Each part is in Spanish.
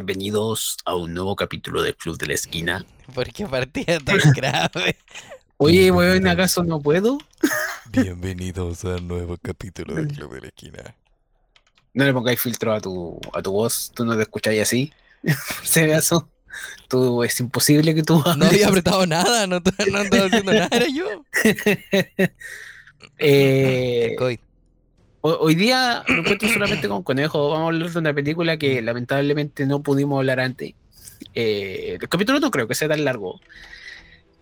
bienvenidos a un nuevo capítulo del Club de la Esquina. ¿Por qué partida tan grave? Oye, weón, ¿acaso no puedo? Bienvenidos al nuevo capítulo del Club de la Esquina. No le pongáis filtro a tu, a tu voz, tú no te escucháis así. Se ve eso. Tú, es imposible que tú No había apretado nada, no, no estaba haciendo nada, era yo. Eh, El COVID. ho- hoy día me encuentro solamente con Conejo. Vamos a hablar de una película que lamentablemente no pudimos hablar antes. Eh, el capítulo no creo que sea tan largo,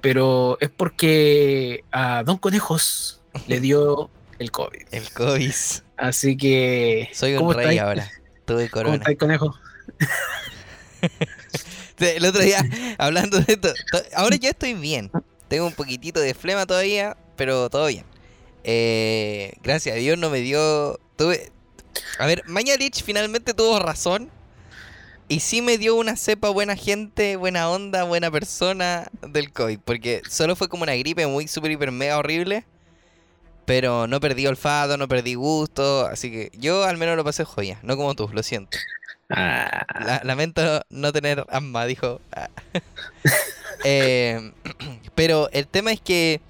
pero es porque a Don Conejos le dio el COVID. El COVID. Así que. Soy un ¿cómo rey estáis? ahora. Tuve ¿Cómo corona. estáis, Conejo? El otro día, hablando de esto, to- ahora yo estoy bien. Tengo un poquitito de flema todavía, pero todo bien. Eh, gracias a Dios no me dio. Tuve. A ver, Mañalich finalmente tuvo razón. Y sí me dio una cepa buena gente, buena onda, buena persona del COVID. Porque solo fue como una gripe muy super hiper mega horrible. Pero no perdí olfato, no perdí gusto. Así que yo al menos lo pasé joya. No como tú, lo siento. Ah, La- lamento no tener asma, dijo. Ah. Eh, pero el tema es que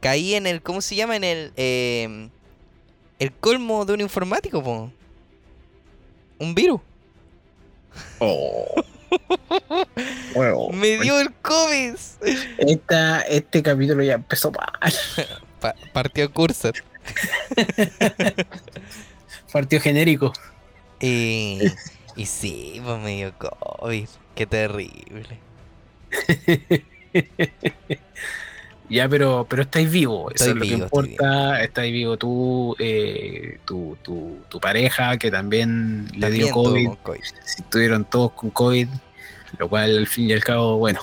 caí en el, ¿cómo se llama? En el, eh, el colmo de un informático, po. Un virus. oh. Bueno, Me dio el COVID. esta- este capítulo ya empezó mal. Pa- partió Cursor. Partido genérico. Y, y sí, pues me dio COVID. Qué terrible. Ya, pero, pero estáis vivo, eso Estoy es lo vivo, que importa. Estáis vivo tú, eh, tu, tu, tu pareja, que también le También dio tuvo COVID. con COVID. Si estuvieron todos con COVID, lo cual al fin y al cabo, bueno,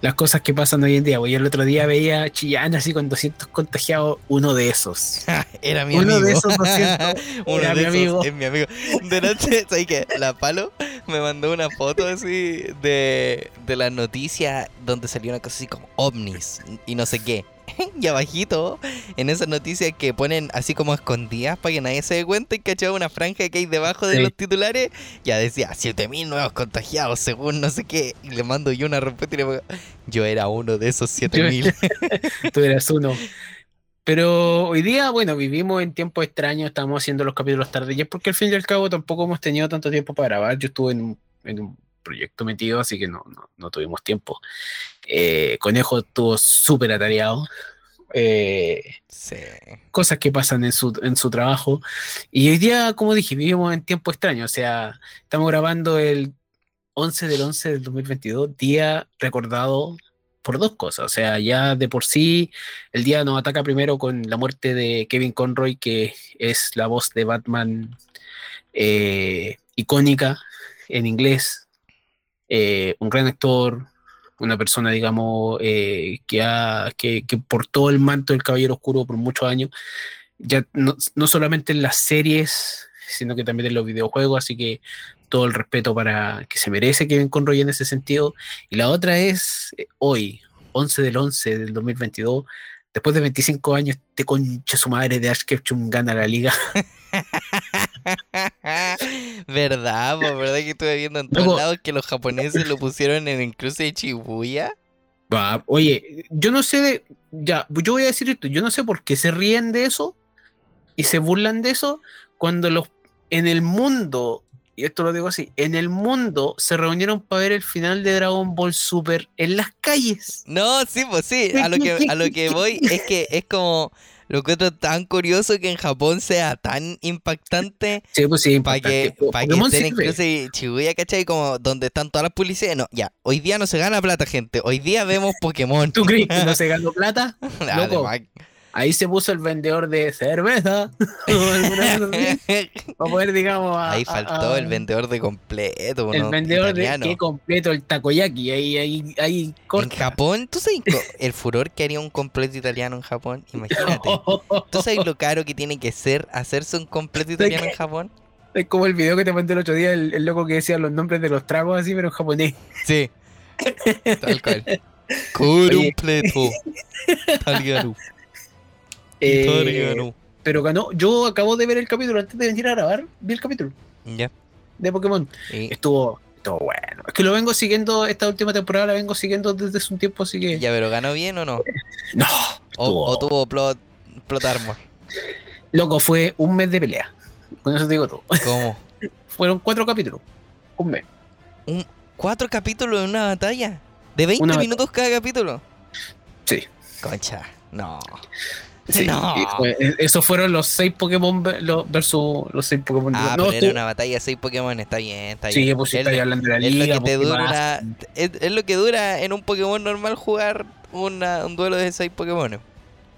las cosas que pasan hoy en día. Pues yo el otro día veía a Chillán así con 200 contagiados, uno de esos. Era mi Uno amigo. de esos 200 Uno era de mi esos amigo. es mi amigo. De noche, ¿sabes qué? La Palo me mandó una foto así de, de las noticias donde salió una cosa así como ovnis y no sé qué. Y abajito, en esas noticias que ponen así como escondidas para que nadie se dé cuenta y cachaba una franja que hay debajo de Sí. los titulares, ya decía 7000 nuevos contagiados según no sé qué. Y le mando yo una respuesta y le pongo, yo era uno de esos 7000. tú eras uno. Pero hoy día, bueno, vivimos en tiempos extraños, estamos haciendo los capítulos tarde, y es porque al fin y al cabo tampoco hemos tenido tanto tiempo para grabar. Yo estuve en en un proyecto metido, así que no, no, no tuvimos tiempo. Eh, Conejo estuvo súper atareado. Eh, Sí. cosas que pasan en su, en su trabajo. Y hoy día, como dije, vivimos en tiempo extraño. O sea, estamos grabando el 11 del 11 del 2022, día recordado por dos cosas. O sea, ya de por sí, el día nos ataca primero con la muerte de Kevin Conroy, que es la voz de Batman eh, icónica en inglés. Eh, un gran actor, una persona, digamos, eh, que, ha, que, que portó el manto del Caballero Oscuro por muchos años, ya no, no solamente en las series, sino que también en los videojuegos, así que todo el respeto para que se merece Kevin Conroy en ese sentido. Y la otra es eh, hoy, 11 del 11 del 2022, después de 25 años, este concha su madre de Ash Ketchum gana la liga. ¿Verdad? po? ¿Verdad que estuve viendo en todos lados que los japoneses lo pusieron en el cruce de Shibuya? Va, oye, yo no sé de. Ya, yo voy a decir esto. Yo no sé por qué se ríen de eso y se burlan de eso cuando los. En el mundo, y esto lo digo así, en el mundo se reunieron para ver el final de Dragon Ball Super en las calles. No, sí, pues sí. A lo que, a lo que voy es que es como lo que otro tan curioso que en Japón sea tan impactante Sí, pues sí, para que, pa' que estén de Shibuya, ¿cachai? Como donde están todas las publicidades. No, ya, hoy día no se gana plata, gente. Hoy día vemos Pokémon. ¿Tú crees que no se ganó plata? loco? Además, Ahí se puso el vendedor de cerveza. para poder, digamos. a- Ahí faltó a- el vendedor de completo. El ¿no? vendedor Italiano. de que completo el takoyaki. Ahí, ahí, ahí En corta. Japón, ¿tú sabes el furor que haría un completo italiano en Japón? Imagínate. ¿Tú sabes lo caro que tiene que ser hacerse un completo italiano en Japón? Es como el video que te mandé el otro día, el, el loco que decía los nombres de los tragos así, pero en japonés. Sí. Tal cual. Completo. Italiano. Eh, pero ganó. Yo acabo de ver el capítulo antes de venir a grabar. Vi el capítulo. Ya. de Pokémon. Y- Estuvo, estuvo bueno. Es que lo vengo siguiendo, esta última temporada la vengo siguiendo desde hace un tiempo, así que. ya, pero ganó bien o no? No, O, estuvo- o tuvo plot, plot armor. loco, fue un mes de pelea. Con eso te digo todo. ¿Cómo? Fueron cuatro capítulos. Un mes. ¿Cuatro capítulos en una batalla? ¿De 20 Una batalla. minutos cada capítulo? Sí. Concha, no. Sí, No. y fue- e- esos fueron los seis Pokémon los- versus los seis Pokémon. Ah, no, pero era una batalla de 6 Pokémon, está bien, está Sí, bien. pues si Es estáis lo- hablando de la es lo liga. que te pues, ¿qué dura es, es lo que dura en un Pokémon normal jugar una- un duelo de 6 Pokémon.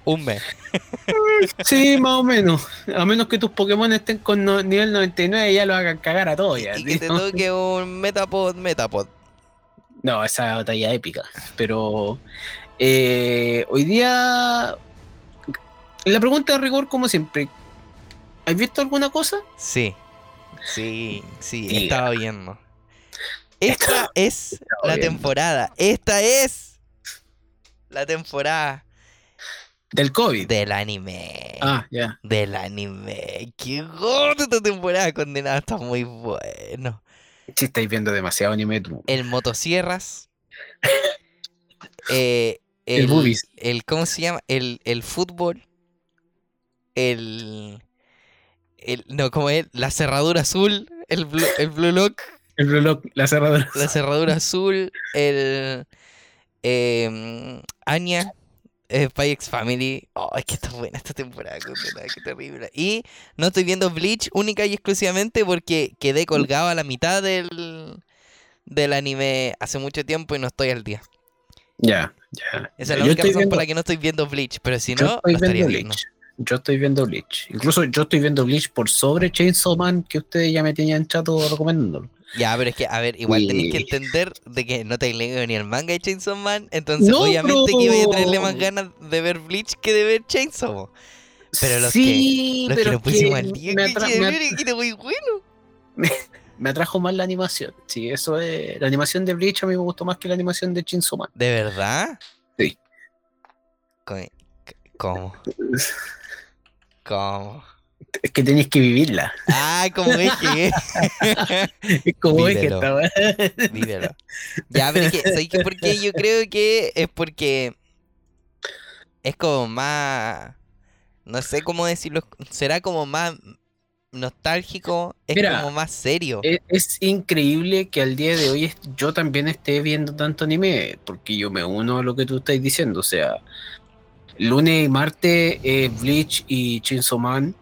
Un mes. Sí, más o menos. A menos que tus Pokémon estén con no- nivel 99 y ya lo hagan cagar a todos. ya, y que ¿sí? te toque un Metapod, Metapod. No, esa batalla épica. Pero eh, hoy día. La pregunta de rigor, como siempre. ¿Has visto alguna cosa? Sí. Sí, sí, Diga. estaba viendo. Esta Estaba- es la viendo. temporada. Esta es la temporada Del COVID. del anime. Ah, ya. Del anime. Qué gordo esta temporada condenada. Está muy bueno. Si estáis viendo demasiado anime, tú. El motosierras. eh, El boobies. el- ¿Cómo se llama? El, el fútbol. El. el no, como es? La cerradura azul. El blue, el blue lock. El reloj, la cerradura. La cerradura azul. El. em, Anya. Eh, Spy X Family. Oh, es que está buena esta temporada, qué terrible. Y no estoy viendo Bleach única y exclusivamente porque quedé colgado a la mitad del, del anime hace mucho tiempo y no estoy al día. Ya, ya. Esa es la Yo única razón viendo- por la que no estoy viendo Bleach, pero si yo no, estoy estaría viendo viendo. Yo estoy viendo Bleach. Incluso yo estoy viendo Bleach por sobre Chainsaw Man, que ustedes ya me tenían chato recomendándolo. Ya, pero es que, a ver, igual tenéis que Y- entender de que no te leído ni el manga de Chainsaw Man, entonces No, obviamente que iba a tenerle más ganas de ver Bleach que de ver Chainsaw. po. Pero los sí, Los que pero lo es que pusimos al día, me, qué atra- me chévere, que era muy bueno. me atrajo más la animación. Sí, eso es. La animación de Bleach a mí me gustó más que la animación de Chainsaw Man. ¿De verdad? Sí. ¿Cómo? ¿Cómo? Es que tenéis que vivirla. Ah, como dije. Es como es que Vívelo. esta. Vívelo. Ya, pero es que, ¿sabes qué? por qué? Yo creo que es porque es como más, no sé cómo decirlo, será como más nostálgico, es Mira, como más serio. Es, es increíble que al día de hoy yo también esté viendo tanto anime, porque yo me uno a lo que tú estás diciendo. O sea, lunes y martes es Bleach y Chainsaw Man.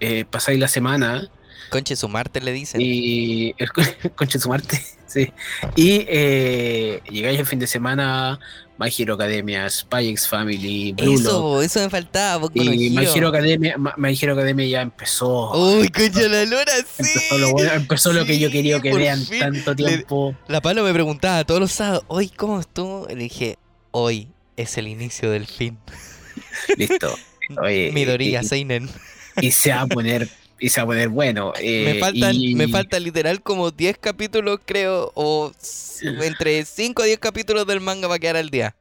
eh, pasáis la semana Conche su Marte le dicen. y el conche su Marte, sí. Y eh, llegáis el fin de semana My Hero Academia, Spy X Family, Blue Lock, Eso, eso me faltaba, y My Hero. Academia, My Hero Academia ya empezó. Uy, concha la lora, sí. Empezó lo, bueno, empezó lo que yo quería que vean fin tanto le- tiempo. La Palo me preguntaba todos los sábados, hoy, ¿cómo estuvo? Le dije, hoy es el inicio del fin. Listo. Oye, Midoriya, y- Seinen. y se va a poner y se va a poner bueno eh, me faltan, y- me faltan literal como 10 capítulos, creo, o entre 5 a 10 capítulos del manga para quedar al día.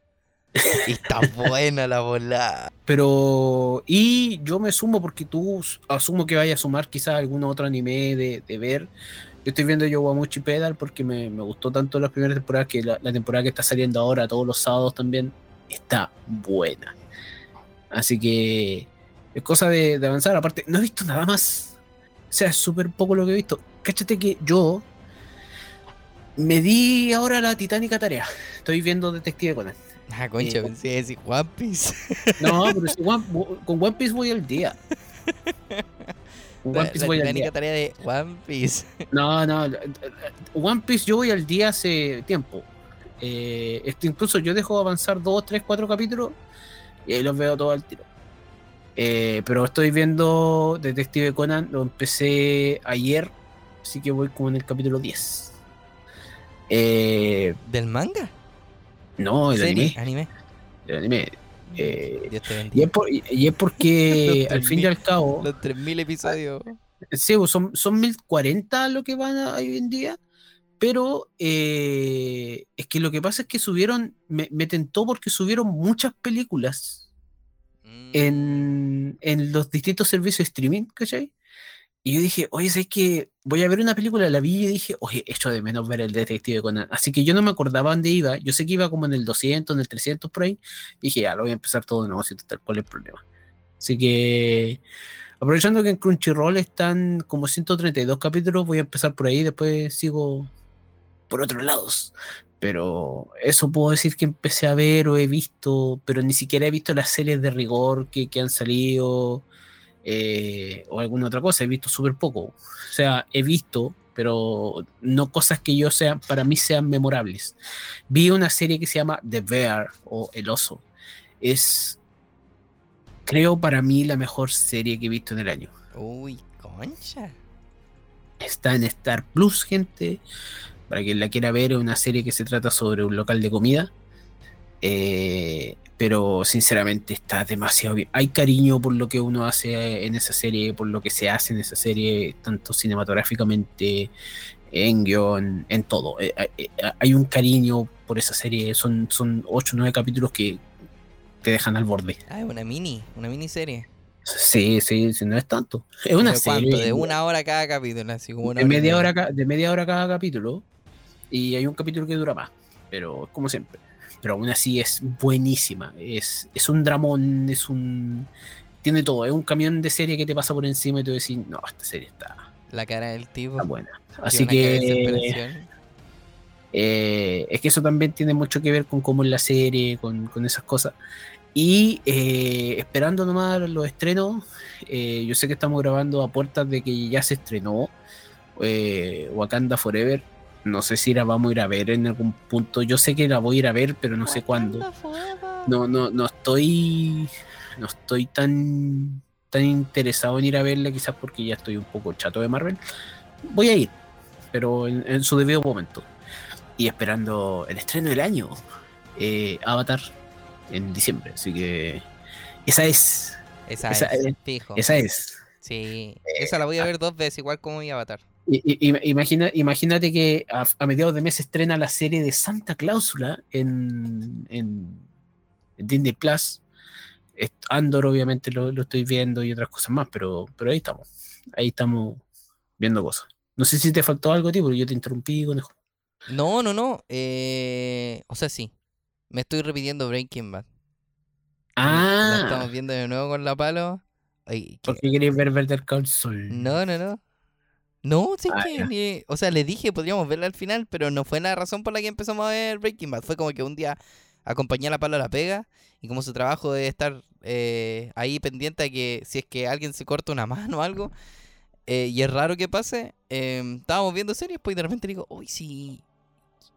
Y está buena la bola. pero y yo me sumo porque tú asumo que vayas a sumar quizás algún otro anime de, de ver yo estoy viendo Yowamuchi Pedal porque me, me gustó tanto las primeras temporadas que la, la temporada que está saliendo ahora todos los sábados también está buena así que es cosa de, de avanzar aparte no he visto nada más o sea es súper poco lo que he visto cáchate que yo me di ahora la titánica tarea estoy viendo Detective Conan Ah, concha, Eh, pensé decir One Piece. No, pero si One- con One Piece voy al día. Con La, One Piece la voy al titánica día. tarea de One Piece. No, no. la- One Piece yo voy al día hace tiempo. Eh, este, incluso yo dejo avanzar dos, tres, cuatro capítulos y ahí los veo todos al tiro. Eh, pero estoy viendo Detective Conan, lo empecé ayer, así que voy como en el capítulo 10. Eh, ¿Del manga? no, el anime. Anime. El anime. Eh, Dios te y, es por- y es porque al fin y 3000. al cabo. Los 3000 episodios. Sí, pues, son, son 1040 lo que van a- hoy en día, pero eh, es que lo que pasa es que subieron, me, me tentó porque subieron muchas películas Mm. en, en los distintos servicios de streaming, ¿cachai? Y yo dije, oye, ¿sabes que Voy a ver una película, la vi y dije, oye, echo de menos ver el detective Conan. Así que yo no me acordaba dónde iba. Yo sé que iba como en el 200, en el 300 por ahí. Y dije, ya, lo voy a empezar todo de nuevo, si tal cual es el problema. Así que, aprovechando que en Crunchyroll están como 132 capítulos, voy a empezar por ahí. Después sigo por otros lados. Pero eso puedo decir que empecé a ver o he visto, pero ni siquiera he visto las series de rigor que, que han salido eh, o alguna otra cosa, he visto súper poco. O sea, he visto, pero no cosas que yo sea, para mí sean memorables. Vi una serie que se llama The Bear o El Oso. Es, creo, para mí la mejor serie que he visto en el año. Uy, concha. Está en Star Plus, gente. Para quien la quiera ver, es una serie que se trata sobre un local de comida. Eh, pero sinceramente está demasiado bien. Hay cariño por lo que uno hace en esa serie, por lo que se hace en esa serie, tanto cinematográficamente, en guion, en todo. Eh, eh, hay un cariño por esa serie, son, son 8 o 9 capítulos que te dejan al borde. Ah, es una mini, una miniserie. Sí, sí, sí, no es tanto. Es una serie. De una hora cada capítulo, así como de, media hora, de media hora cada capítulo. Y hay un capítulo que dura más, pero como siempre pero aún así es buenísima. Es, es un dramón, es un. Tiene todo, es un camión de serie que te pasa por encima y tú decís, no, esta serie está. La cara del tipo. Está buena. Así que. Eh, es que eso también tiene mucho que ver con cómo es la serie, con, con esas cosas. Y eh, esperando nomás los estrenos, eh, yo sé que estamos grabando a puertas de que ya se estrenó Wakanda Forever no sé si la vamos a ir a ver en algún punto. Yo sé que la voy a ir a ver, pero no sé cuándo. No, no, no estoy. No estoy tan tan interesado en ir a verla, quizás porque ya estoy un poco chato de Marvel. Voy a ir, pero en, su debido momento. Y esperando el estreno del año, eh, Avatar, en diciembre. Así que esa es. Esa, es, fijo. Esa es. Sí, esa la voy a ver dos veces, igual como mi Avatar. Imagina, imagínate que a, mediados de mes estrena la serie de Santa Cláusula en, en, Disney Plus. Andor, obviamente, lo, estoy viendo y otras cosas más, pero, pero ahí estamos. Ahí estamos viendo cosas. No sé si te faltó algo, tío, porque yo te interrumpí, conejo. No, no, no. Eh, o sea, sí. Me estoy repitiendo Breaking Bad. Ah. estamos viendo de nuevo con la palo. ¿Por qué queréis ver Better Call Saul? No, no, no. No, sí ah, que o sea, le dije podríamos verla al final, pero no fue la razón por la que empezamos a ver Breaking Bad. Fue como que un día acompañé a la pala a la pega y como su trabajo de estar eh, ahí pendiente a que si es que alguien se corta una mano o algo, eh, y es raro que pase, em, estábamos viendo series, pues y de repente digo, uy, sí,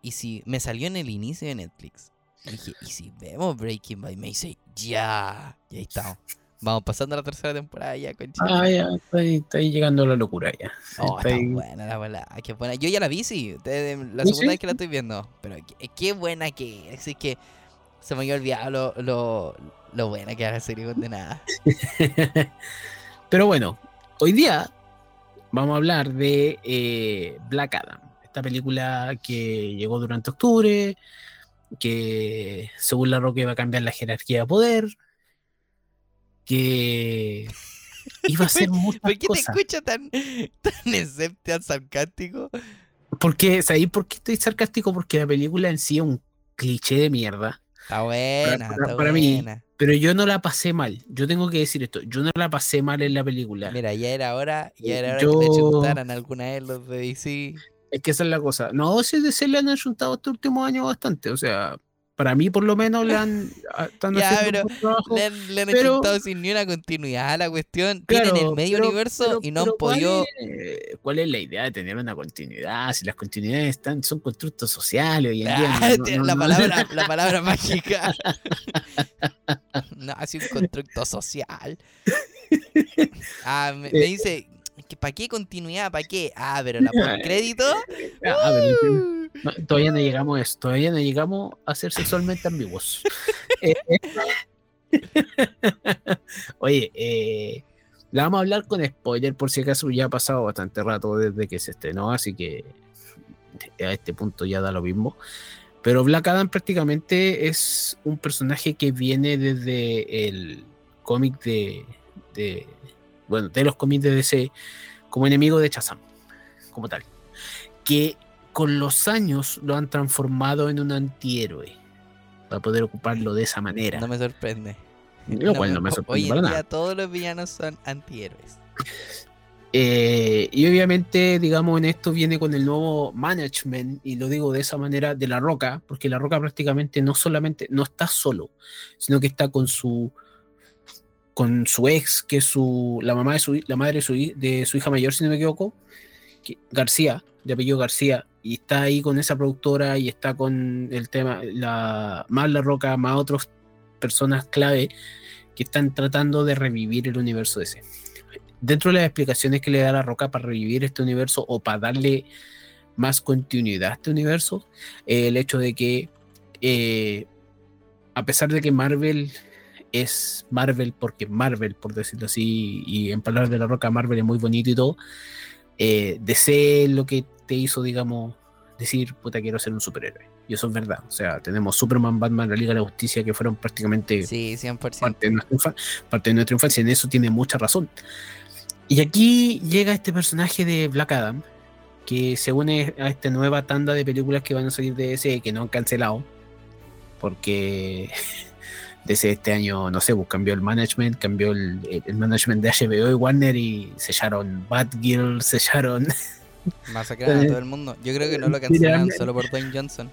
y si me salió en el inicio de Netflix. Y dije, ¿y si vemos Breaking Bad? Y me dice, ya, y ahí estamos. Vamos pasando a la tercera temporada ya, conchita. Ah, ya, estoy, llegando a la locura ya. Oh, está buena la bola. Qué buena. Yo ya la vi, sí. La segunda vez que la estoy viendo. Pero qué, buena que es. Así que se me había olvidado lo, lo, lo buena que era la serie condenada. pero bueno, hoy día vamos a hablar de eh, Black Adam. Esta película que llegó durante octubre. Que según la Roque va a cambiar la jerarquía de poder que iba a ser muchas ¿Por qué te escucha tan, tan tan sarcástico? Porque, ¿sabéis por qué estoy sarcástico? Porque la película en sí es un cliché de mierda. Está buena, para, está buena. mí. Pero yo no la pasé mal. Yo tengo que decir esto. Yo no la pasé mal en la película. Mira, ya era hora, ya era hora que le chuntaran alguna vez los de DC. Es que esa es la cosa. No, si de se le han chuntado este último año bastante. O sea, para mí, por lo menos, le han, ah, están haciendo un trabajo, le han, le han sin ni una continuidad a la cuestión. Tienen el medio universo y no han podido. ¿cuál es, la idea de tener una continuidad? Si las continuidades están, son constructos sociales hoy en día. la, palabra, la palabra mágica. no, así un constructo social. Ah, me, me dice, ¿para qué continuidad? ¿Para qué? Ah, pero la por crédito. Ah, todavía no llegamos a eso, todavía no llegamos a ser sexualmente ambiguos. Eh, oye, eh, la vamos a hablar con spoiler por si acaso ya ha pasado bastante rato desde que se estrenó, así que a este punto ya da lo mismo. Pero Black Adam prácticamente es un personaje que viene desde el cómic de, de, bueno, de los cómics de DC como enemigo de Shazam, como tal. Que con los años lo han transformado en un antihéroe para poder ocuparlo de esa manera. No me sorprende. Lo cual no me sorprende Hoy para en día nada. todos los villanos son antihéroes. Eh, y obviamente, digamos, en esto viene con el nuevo management, y lo digo de esa manera, de La Roca, porque La Roca prácticamente no solamente no está solo, sino que está con su con su ex, que es su, la mamá de su la madre de su, de su hija mayor, si no me equivoco, que- García, de apellido García, y está ahí con esa productora y está con el tema, la, más La Roca, más otras personas clave que están tratando de revivir el universo ese. Dentro de las explicaciones que le da la roca para revivir este universo o para darle más continuidad a este universo, eh, el hecho de que eh, a pesar de que Marvel es Marvel porque Marvel, por decirlo así, y en palabras de la roca, Marvel es muy bonito y todo, eh, DC lo que te hizo, digamos, decir, puta, quiero ser un superhéroe. Y eso es verdad. O sea, tenemos Superman, Batman, la Liga de la Justicia, que fueron prácticamente Sí, 100%. parte de, nuestra parte de nuestra infancia, en eso tiene mucha razón. Y aquí llega este personaje de Black Adam, que se une a esta nueva tanda de películas que van a salir de DC, que no han cancelado, porque DC este año, no sé, pues cambió el management, cambió el, el management de HBO y Warner y sellaron Batgirl, sellaron... Masacraron a todo el mundo. Yo creo que no lo cancelaron solo por Dwayne Johnson.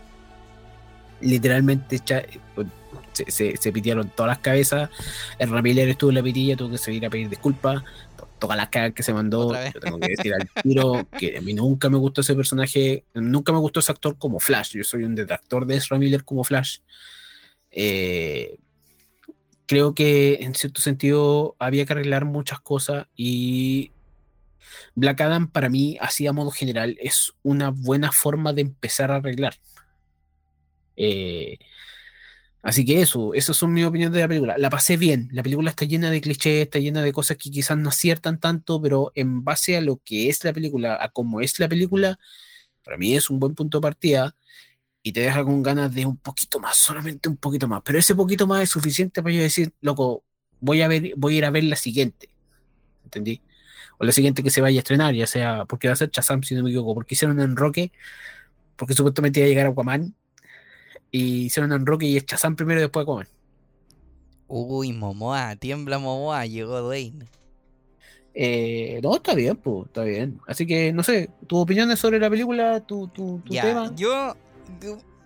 literalmente cha- se, se, se pitearon todas las cabezas. El Ramiller estuvo en la pitilla, tuvo que salir a pedir disculpas todas las cagas que se mandó. Yo tengo que decir al tiro que a mí nunca me gustó ese personaje, nunca me gustó ese actor como Flash. Yo soy un detractor de Ezra Miller como Flash. Eh, creo que en cierto sentido había que arreglar muchas cosas y Black Adam para mí, así a modo general, es una buena forma de empezar a arreglar. Eh, así que eso, esas son mis opiniones de la película. La pasé bien, la película está llena de clichés, está llena de cosas que quizás no aciertan tanto, pero en base a lo que es la película, a cómo es la película, para mí es un buen punto de partida y te deja con ganas de un poquito más, solamente un poquito más. Pero ese poquito más es suficiente para yo decir, loco, voy a ver, voy a ir a ver la siguiente. ¿Entendí? O la siguiente que se vaya a estrenar, ya sea porque va a ser Shazam, si no me equivoco, porque hicieron un enroque, porque supuestamente iba a llegar Aquaman, y hicieron un enroque y es Shazam primero y después Aquaman. Uy, Momoa, tiembla Momoa, llegó Dwayne. Eh, no, está bien, pues, está bien. Así que, no sé, tus opiniones sobre la película, tu, tu, tu Ya, tema. yo-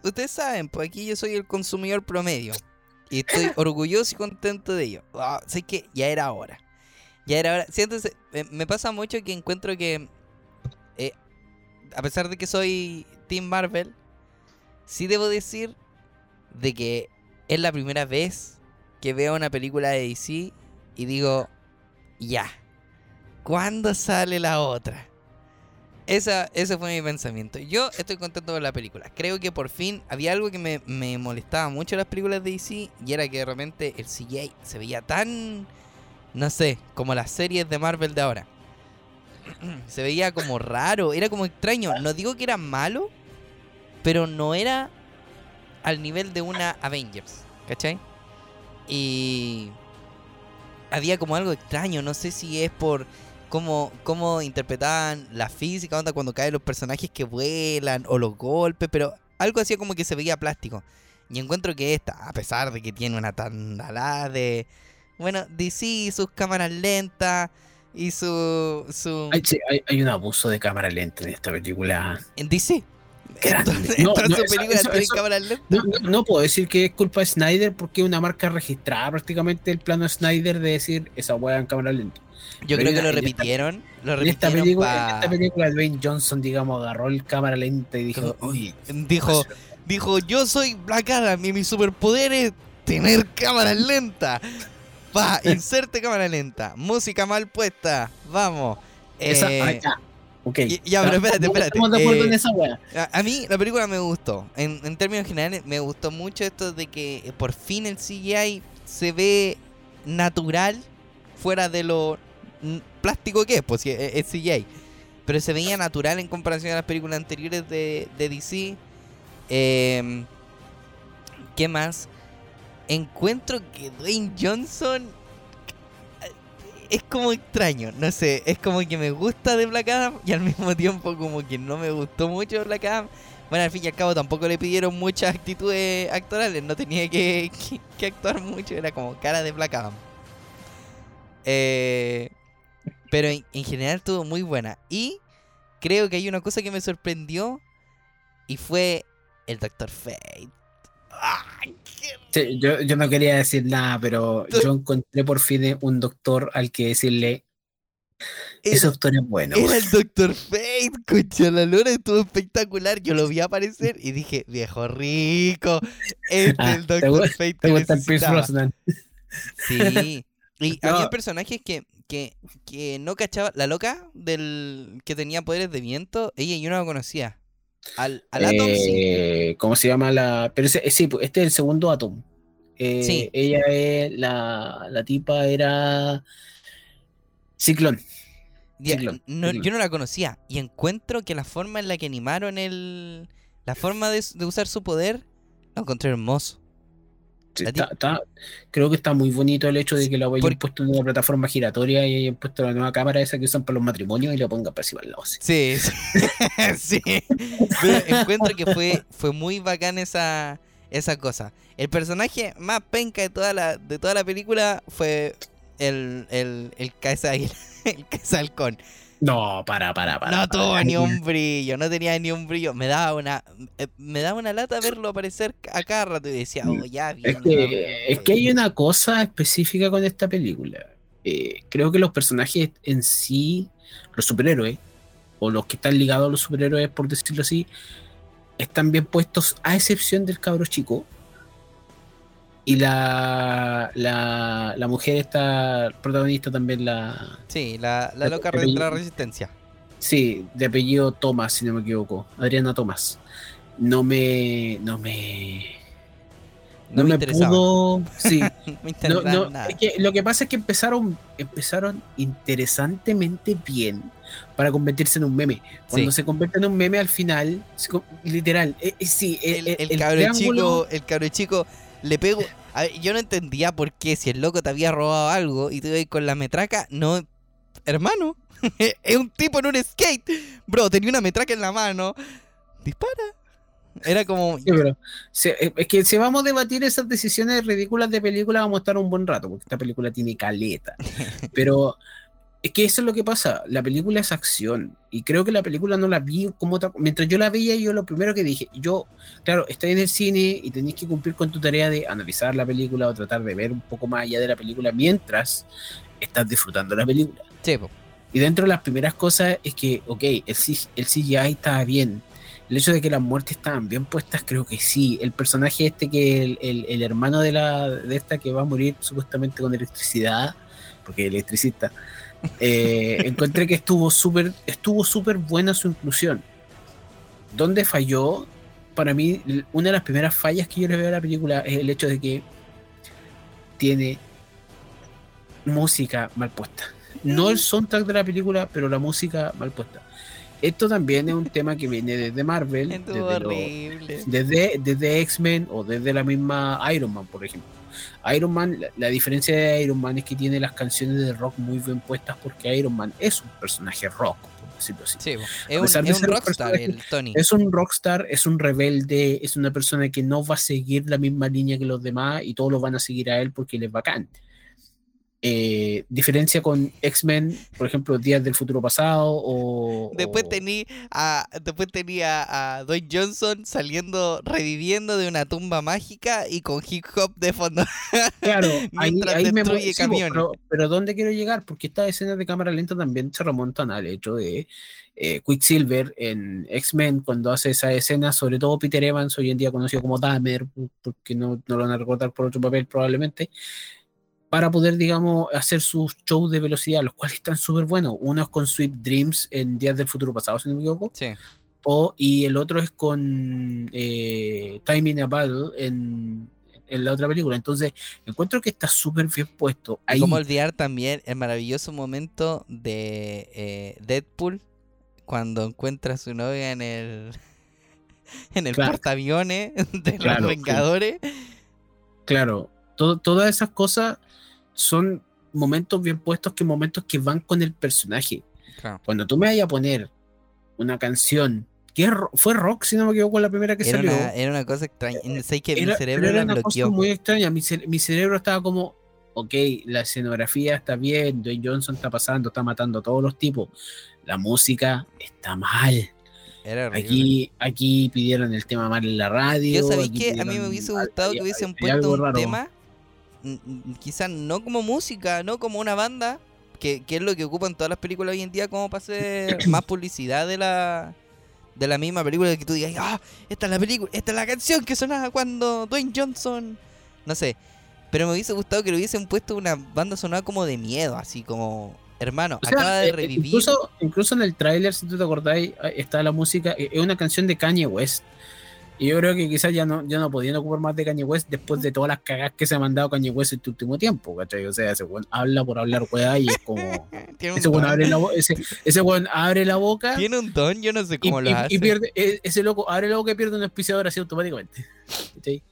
ustedes saben, pues aquí yo soy el consumidor promedio. Y estoy orgulloso y contento de ello. Ah, sé que ya era hora. Ya era hora. Siéntese, me, me pasa mucho que encuentro que, eh, a pesar de que soy Team Marvel, sí debo decir de que es la primera vez que veo una película de DC y digo, ya, ¿cuándo sale la otra? Esa, ese fue mi pensamiento. Yo estoy contento con la película. Creo que por fin había algo que me, me molestaba mucho en las películas de DC y era que de repente el CGI se veía tan, no sé, como las series de Marvel de ahora. se veía como raro, era como extraño. No digo que era malo, pero no era al nivel de una Avengers, ¿cachai? Y había como algo extraño, no sé si es por cómo, cómo interpretaban la física, onda cuando caen los personajes que vuelan o los golpes, pero algo hacía como que se veía plástico. Y encuentro que esta, a pesar de que tiene una tandalada de... Bueno, DC y sus cámaras lentas y su... su Hay, sí, hay- hay un abuso de cámara lenta en esta película. en DC. Entonces, No, todas no, eso- eso- no puedo decir que es culpa de Snyder porque es una marca registrada prácticamente el plano de Snyder de decir esa weá en cámara lenta. Yo pero creo que en lo esta- repitieron. Lo En esta, repitieron película, en pa- esta película, Dwayne Johnson, digamos, agarró el cámara lenta y dijo, oye, Dijo, dijo, yo soy Black Adam y mi superpoder es tener cámara lenta. Va, inserte cámara lenta. Música mal puesta. Vamos. esa, Eh, ah, ya, pero espérate, espérate, Estamos de acuerdo eh, en esa weá. a, a mí la película me gustó. En, en términos generales, me gustó mucho esto de que eh, por fin el CGI se ve natural fuera de lo plástico que es, pues sí, es, es. Pero se veía natural en comparación a las películas anteriores de, de DC. Em, ¿Qué más? Encuentro que Dwayne Johnson es como extraño, no sé, es como que me gusta de Black Adam y al mismo tiempo como que no me gustó mucho Black Adam. Bueno, al fin y al cabo tampoco le pidieron muchas actitudes actorales, no tenía que, que- que actuar mucho, era como cara de Black Adam. Eh, pero en, en general estuvo muy buena. Y creo que hay una cosa que me sorprendió y fue el Doctor Fate. ¡Ay, qué Sí, yo, yo no quería decir nada, pero yo encontré por fin un doctor al que decirle, ese doctor es bueno. era el Doctor Fate, concha la lora, estuvo espectacular. Yo lo vi aparecer y dije, viejo rico, este Ah, es el ¿te Doctor Fate ¿Te gusta el Pierce necesitaba". Brosnan? Sí. Y No. había personajes que, que, que no cachaba. La loca del que tenía poderes de viento, ella yo no la conocía. Al, al Atom sí. Eh, ¿Cómo se llama la...? Pero ese- sí, pues, este es el segundo Atom. Eh, Sí. Ella es la, la tipa era Ciclón. Ya, Ciclón, no- Ciclón. yo no la conocía. Y encuentro que la forma en la que animaron el. La forma de, de usar su poder, lo encontré hermoso. Está- está- creo que está muy bonito el hecho de que la hayan Por- puesto en una plataforma giratoria y hayan puesto la nueva cámara esa que usan para los matrimonios y la pongan para encima del lado. Sí, sí. sí. Pero encuentro que fue, fue muy bacán esa, esa cosa. El personaje más penca de toda la, de toda la película fue el, el, el águila, el cabeza de halcón. No, para, para, para. No para. tuvo ni un brillo, no tenía ni un brillo. Me daba una, eh, me daba una lata verlo aparecer a cada rato y decía, oh, ya Es viene, que, es que hay una cosa específica con esta película. Eh, creo que los personajes en sí, los superhéroes, o los que están ligados a los superhéroes, por decirlo así, están bien puestos, a excepción del cabro chico. Y la, la, la mujer está protagonista también, la. Sí, la, la loca de yo- la resistencia. Sí, de apellido Thomas, si no me equivoco. Adriana Thomas. No me. No me. No, No, me, me pudo. Sí, No me No, nada. es que lo que pasa es que empezaron, empezaron interesantemente bien para convertirse en un meme. Cuando Sí. se convierte en un meme al final, literal, eh, eh, sí, el, el, el el cabro triángulo- chico, el cabro chico le pego. A ver, yo no entendía por qué si el loco te había robado algo y te ibas con la metraca, no, hermano, es un tipo en un skate, bro, tenía una metraca en la mano, dispara. Era como, Sí, pero se- es que si vamos a debatir esas decisiones ridículas de película, vamos a estar un buen rato, porque esta película tiene caleta. Pero es que eso es lo que pasa. La película es acción. Y creo que la película no la vi como otra- Mientras yo la veía, yo lo primero que dije, yo, claro, estoy en el cine y tenéis que cumplir con tu tarea de analizar la película o tratar de ver un poco más allá de la película mientras estás disfrutando la película. sí, po, Y dentro de las primeras cosas es que, ok, el, el CGI estaba bien. El hecho de que las muertes estaban bien puestas, creo que sí. El personaje este que el, el- el hermano de la de esta que va a morir supuestamente con electricidad, porque es electricista, eh, encontré que estuvo súper estuvo súper buena su inclusión. ¿Dónde falló? Para mí, una de las primeras fallas que yo le veo a la película es el hecho de que tiene música mal puesta. No el soundtrack de la película, pero la música mal puesta. Esto también es un tema que viene desde Marvel, lo- desde, desde X-Men o desde la misma Iron Man, por ejemplo. Iron Man, la, la diferencia de Iron Man es que tiene las canciones de rock muy bien puestas porque Iron Man es un personaje rock, por decirlo así. Sí, es un, es rockstar el Tony. Es un rockstar, es un rebelde, es una persona que no va a seguir la misma línea que los demás y todos lo van a seguir a él porque él es bacán. Eh, diferencia con X-Men, por ejemplo, Días del Futuro Pasado o... Después tenía a, después tenía a Dwayne Johnson saliendo, reviviendo de una tumba mágica y con hip hop de fondo. Claro, ahí, mientras ahí me destruye sí, po, camiones. pero, pero ¿dónde quiero llegar? Porque estas escenas de cámara lenta también se remontan al hecho de eh, Quicksilver en X-Men, cuando hace esa escena, sobre todo Peter Evans, hoy en día conocido como Dahmer, porque no, no lo van a recordar por otro papel probablemente, para poder, digamos, hacer sus shows de velocidad, los cuales están súper buenos. Uno es con Sweet Dreams en Días del Futuro Pasado, si no me equivoco, Sí. o, y el otro es con eh, Time in a Battle en, en la otra película. Entonces, encuentro que está súper bien puesto. Y Ahí, cómo olvidar también el maravilloso momento de eh, Deadpool cuando encuentra a su novia en el en el Claro. portaaviones de Claro, los sí. Vengadores. claro, to- todas esas cosas son momentos bien puestos que momentos que van con el personaje. Claro. Cuando tú me vayas a poner una canción que fue rock, si no me equivoco, la primera que Era salió. una, era una cosa extraña. Sé que mi Era- cerebro cosa bloqueó. muy extraña. Mi, cere- mi cerebro estaba como, ok, la escenografía está bien, Dwayne Johnson está pasando, está matando a todos los tipos. La música está mal. Era. Aquí, aquí pidieron el tema mal en la radio. Yo aquí que a mí me hubiese gustado que hubiesen puesto un raro. tema, quizás no como música, no como una banda, que, que es lo que ocupan todas las películas hoy en día como para hacer más publicidad de la de la misma película que tú digas, ah, esta es la película, esta es la canción que sonaba cuando Dwayne Johnson, no sé, pero me hubiese gustado que le hubiesen puesto una banda sonora como de miedo, así como, hermano, O sea, acaba de eh, revivir. Incluso, incluso en el tráiler, si tú te acordáis, está la música, eh, es una canción de Kanye West. Y yo creo que quizás ya no, ya no podían ocupar más de Kanye West después de todas las cagadas que se ha mandado Kanye West este último tiempo, ¿cachai? O sea, ese weón habla por hablar weá y es como. Ese weón abre la, bo- ese, ese abre la boca Tiene un don, yo no sé y, cómo lo y- hace. y pierde. e- Ese loco abre la boca y pierde un auspiciador así automáticamente. ¿cachai?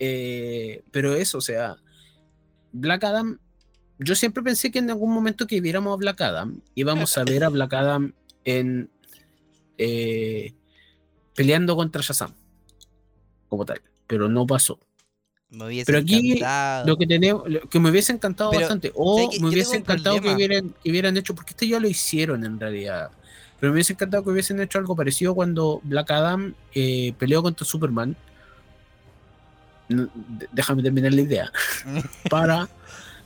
Eh, pero eso, o sea, Black Adam. Yo siempre pensé que en algún momento que viéramos a Black Adam, íbamos a ver a Black Adam en eh, peleando contra Shazam, como tal, pero no pasó. Me Pero aquí encantado. Lo que tenemos, lo que me hubiese encantado Pero, bastante, o me hubiese encantado que hubieran, que hubieran hecho, porque esto ya lo hicieron en realidad, pero me hubiese encantado que hubiesen hecho algo parecido cuando Black Adam eh, peleó contra Superman. No, déjame terminar la idea. Para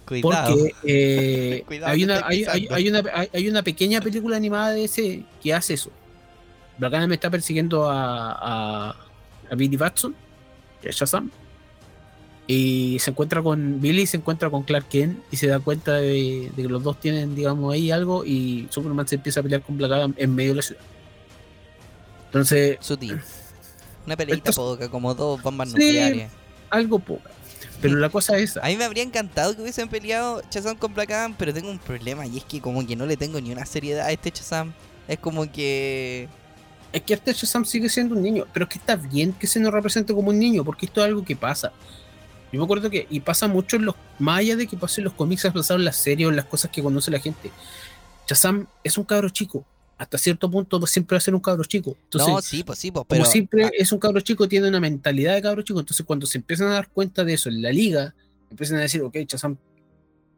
Cuidado. porque eh, Cuidado, hay, una, hay, hay- hay una, hay, hay una pequeña película animada de ese que hace eso. Black Adam está persiguiendo a, a, a Billy Batson, que es Shazam, y se encuentra con Billy, se encuentra con Clark Kent y se da cuenta de, de que los dos tienen, digamos, ahí algo y Superman se empieza a pelear con Black Adam en medio de la ciudad. Entonces, Sutil. Una peleita poca, como dos bombas Sí. nucleares. algo poca. Pero la cosa es esa. A mí me habría encantado que hubiesen peleado Shazam con Black Adam, pero tengo un problema y es que como que no le tengo ni una seriedad a este Shazam. Es como que... Es que este Shazam sigue siendo un niño, pero es que está bien que se nos represente como un niño, porque esto es algo que pasa. Yo me acuerdo que, y pasa mucho en los, más allá de que pase en los cómics, ha pasado en las series o en las cosas que conoce la gente. Shazam es un cabro chico, hasta cierto punto siempre va a ser un cabro chico. Entonces, no, sí, pues sí, pues, pero... como siempre ah, es un cabro chico, tiene una mentalidad de cabro chico, entonces cuando se empiezan a dar cuenta de eso en la liga, empiezan a decir, ok, Shazam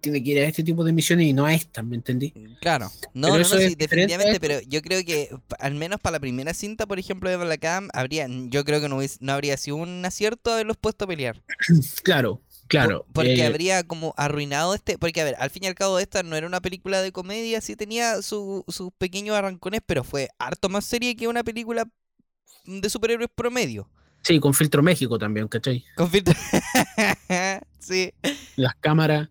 tiene que ir a este tipo de misiones y no a estas, ¿me entendí? Claro, no, Pero no, no, sí, definitivamente, esto. pero yo creo que al menos para la primera cinta, por ejemplo, de Black habría, yo creo que no, hubiese- no habría sido un acierto haberlos puesto a pelear. Claro, claro. Por- porque eh, habría como arruinado este. Porque, a ver, al fin y al cabo, esta no era una película de comedia, sí tenía su- sus pequeños arrancones, pero fue harto más seria que una película de superhéroes promedio. Sí, con filtro México también, ¿cachai? Con filtro- sí. las cámaras.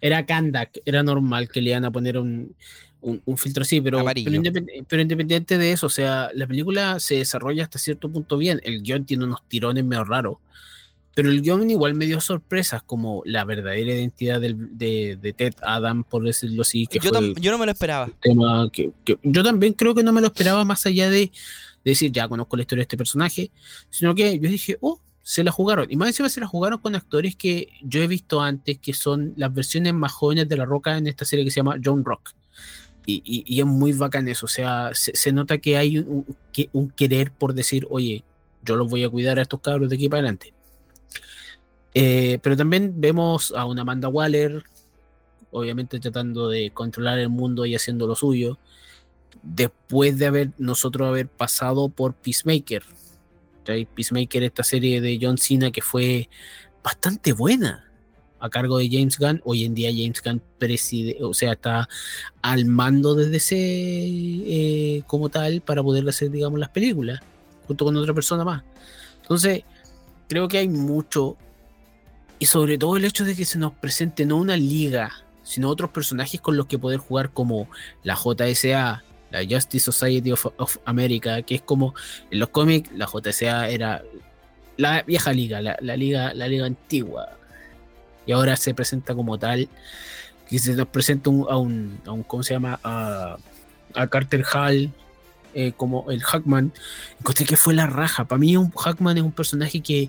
Era Kandak, era normal que le iban a poner un, un, un filtro así, pero, pero, independ- pero independiente de eso, o sea, la película se desarrolla hasta cierto punto bien. El guion tiene unos tirones medio raros, pero el guion igual me dio sorpresas, como la verdadera identidad del- de, de Ted Adam, por decirlo así, que Yo, fue yo no me lo esperaba. tema que, que yo también creo que no me lo esperaba más allá de, de decir, ya conozco la historia de este personaje, sino que yo dije, oh, se la jugaron. Y más encima se la jugaron con actores que yo he visto antes, que son las versiones más jóvenes de La Roca en esta serie que se llama John Rock. Y, y- y es muy bacán eso, o sea, se, se nota que hay un, que- un querer por decir, oye, yo los voy a cuidar a estos cabros de aquí para adelante. Eh, pero también vemos a una Amanda Waller, obviamente tratando de controlar el mundo y haciendo lo suyo, después de haber nosotros haber pasado por Peacemaker. ¿Cachai? Peacemaker, esta serie de John Cena que fue bastante buena a cargo de James Gunn. Hoy en día James Gunn preside, o sea, está al mando desde ese eh, como tal para poder hacer, digamos, las películas, junto con otra persona más. Entonces, creo que hay mucho y sobre todo el hecho de que se nos presente no una liga, sino otros personajes con los que poder jugar como la JSA, la Justice Society of, America, que es como en los cómics la JSA era la vieja liga, la, la liga, la liga antigua. Y ahora se presenta como tal, que se nos presenta un- a, un, a un, ¿cómo se llama? A, a Carter Hall, eh, como el Hackman. Encontré que fue la raja. Para mí un Hackman es un personaje que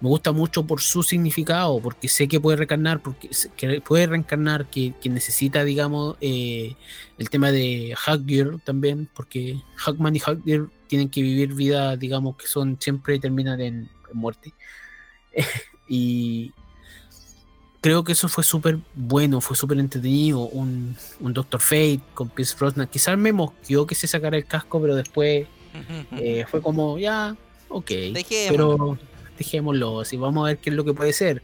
me gusta mucho por su significado, porque sé que puede reencarnar, porque que puede reencarnar, que, que necesita, digamos, eh, el tema de Hackgear también, porque Hackman y Hackgear tienen que vivir vidas, digamos, que son siempre terminan en, en muerte. y creo que eso fue súper bueno, fue súper entretenido. Un, un Doctor Fate con Pierce Brosnan. Quizás me mosqueó que se sacara el casco, pero después eh, fue como, ya, ok. Pero dejémoslo, así vamos a ver qué es lo que puede ser.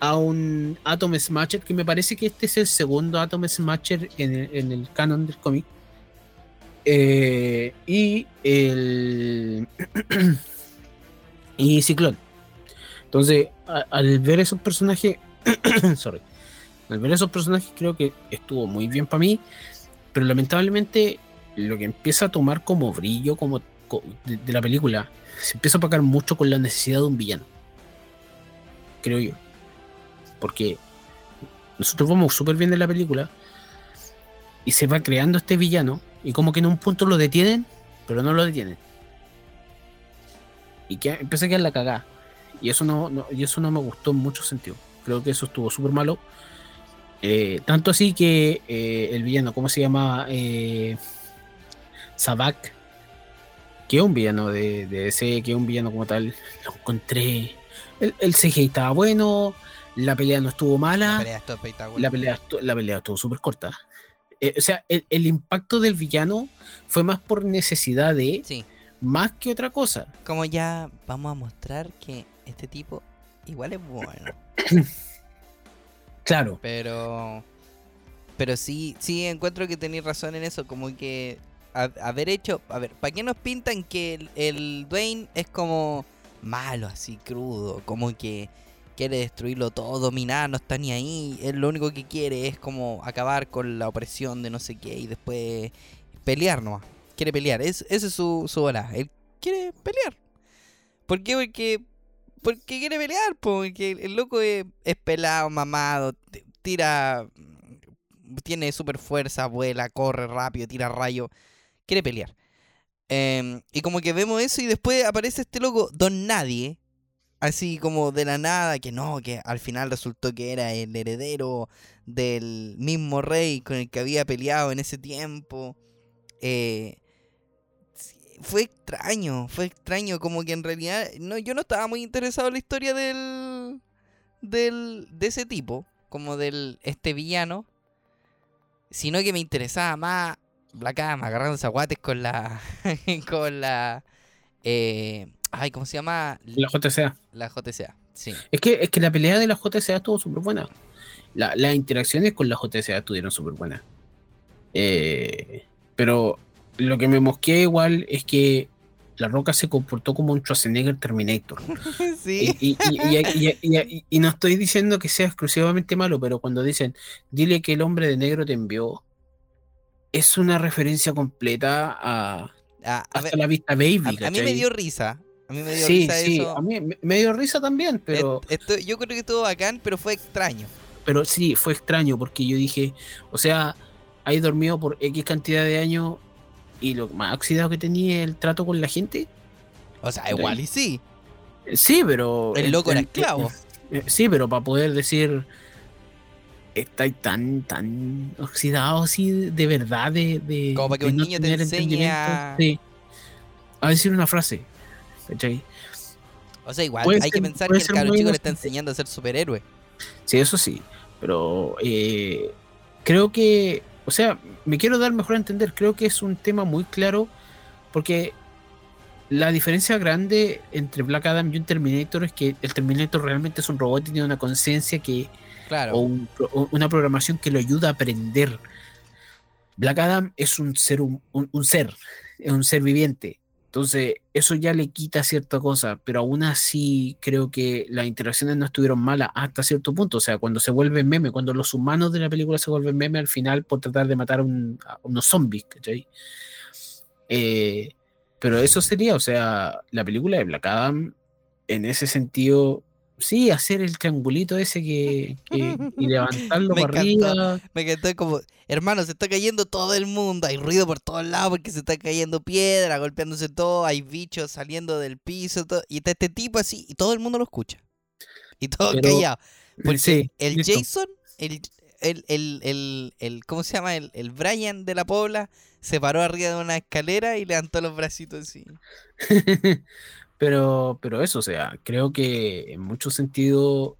A un Atom Smasher, que me parece que este es el segundo Atom Smasher en el, en el canon del cómic. Eh, y el. y Ciclón. Entonces, al ver esos personajes. sorry. Al ver esos personajes, creo que estuvo muy bien para mí. Pero lamentablemente, lo que empieza a tomar como brillo como co- de, la película se empieza a opacar mucho con la necesidad de un villano. Creo yo. Porque nosotros vamos súper bien de la película y se va creando este villano y como que en un punto lo detienen, pero no lo detienen. Y que empieza a quedar la cagada. Y eso no, no- y eso no me gustó en muchos sentidos. Creo que eso estuvo súper malo. Eh, tanto así que eh, el villano, ¿cómo se llama? Eh, Sabak, que un villano de, de DC, que un villano como tal, lo encontré. El, el CGI estaba bueno, la pelea no estuvo mala. La pelea estuvo. La pelea, estu- la pelea estuvo súper corta. Eh, o sea, el, el impacto del villano fue más por necesidad de, Sí, más que otra cosa. como ya vamos a mostrar que este tipo igual es bueno. Claro, Pero. Pero sí, sí encuentro que tenéis razón en eso. Como que haber hecho. A ver, ¿para qué nos pintan que el, el Dwayne es como malo, así crudo? Como que quiere destruirlo todo, dominar, no está ni ahí. Él lo único que quiere es como acabar con la opresión de no sé qué y después pelear nomás. Quiere pelear. Es, ese es su, su bola. Él quiere pelear. ¿Por qué? Porque. Porque quiere pelear, po, porque el, loco es, es pelado, mamado, tira. Tiene super fuerza, vuela, corre rápido, tira rayo. Quiere pelear. Em, y como que vemos eso y después aparece este loco, Don Nadie. Así como de la nada, que no, que al final resultó que era el heredero del mismo rey con el que había peleado en ese tiempo. Eh, fue extraño, fue extraño, como que en realidad no, yo no estaba muy interesado en la historia del, del de ese tipo, como del este villano, sino que me interesaba más Black Adam agarrándose a guates con la con la eh, ay, ¿cómo se llama? la JCA. La JCA. Sí. Es que, es que la pelea de la JCA estuvo súper buena. La- las interacciones con la JCA estuvieron súper buenas. Eh, pero lo que me mosquea igual es que La Roca se comportó como un Schwarzenegger Terminator. sí. Y no estoy diciendo que sea exclusivamente malo, pero cuando dicen, dile que el hombre de negro te envió, es una referencia completa a, Ah, a hasta ver, la vista baby. a- a mí me dio risa. A mí me dio sí, risa sí, eso. a mí me, dio risa también, pero, esto- yo creo que estuvo bacán, pero fue extraño. pero sí, fue extraño porque yo dije, o sea, hay dormido por X cantidad de años y lo más oxidado que tenía el trato con la gente. O sea, igual y sí. Sí, pero... El loco era el- esclavo. Sí, pero para poder decir estáis tan, tan oxidado así de, verdad de, de- Como para que de un no niño te enseñe entendimiento. a- Sí. A decir una frase. ¿cachai? O sea, igual Puede hay que pensar que el muy chico le está enseñando a ser superhéroe. Sí, eso sí. Pero eh, creo que, o sea, me quiero dar mejor a entender. Creo que es un tema muy claro porque la diferencia grande entre Black Adam y un Terminator es que el Terminator realmente es un robot y tiene una conciencia que Claro. o, una programación que lo ayuda a aprender. Black Adam es un ser, un, ser, es un ser viviente. Entonces, eso ya le quita cierta cosa, pero aún así creo que las interacciones no estuvieron malas hasta cierto punto. O sea, cuando se vuelven meme, cuando los humanos de la película se vuelven meme al final por tratar de matar un- a unos zombies, ¿cachai? Eh, pero eso sería, o sea, la película de Black Adam, en ese sentido, sí, hacer el triangulito ese que, que- y levantarlo Me para encantó. arriba. Me quedé como, hermano, se está cayendo todo el mundo, hay ruido por todos lados porque se está cayendo piedra, golpeándose todo, hay bichos saliendo del piso, todo, y está este tipo así, y todo el mundo lo escucha. Y todos Pero- callados. Porque Sí, el listo. Jason, el, el, el, el, el- ¿cómo se llama? El, el Brian de la Pobla se paró arriba de una escalera y levantó los bracitos así. pero, pero eso, o sea, creo que en muchos sentidos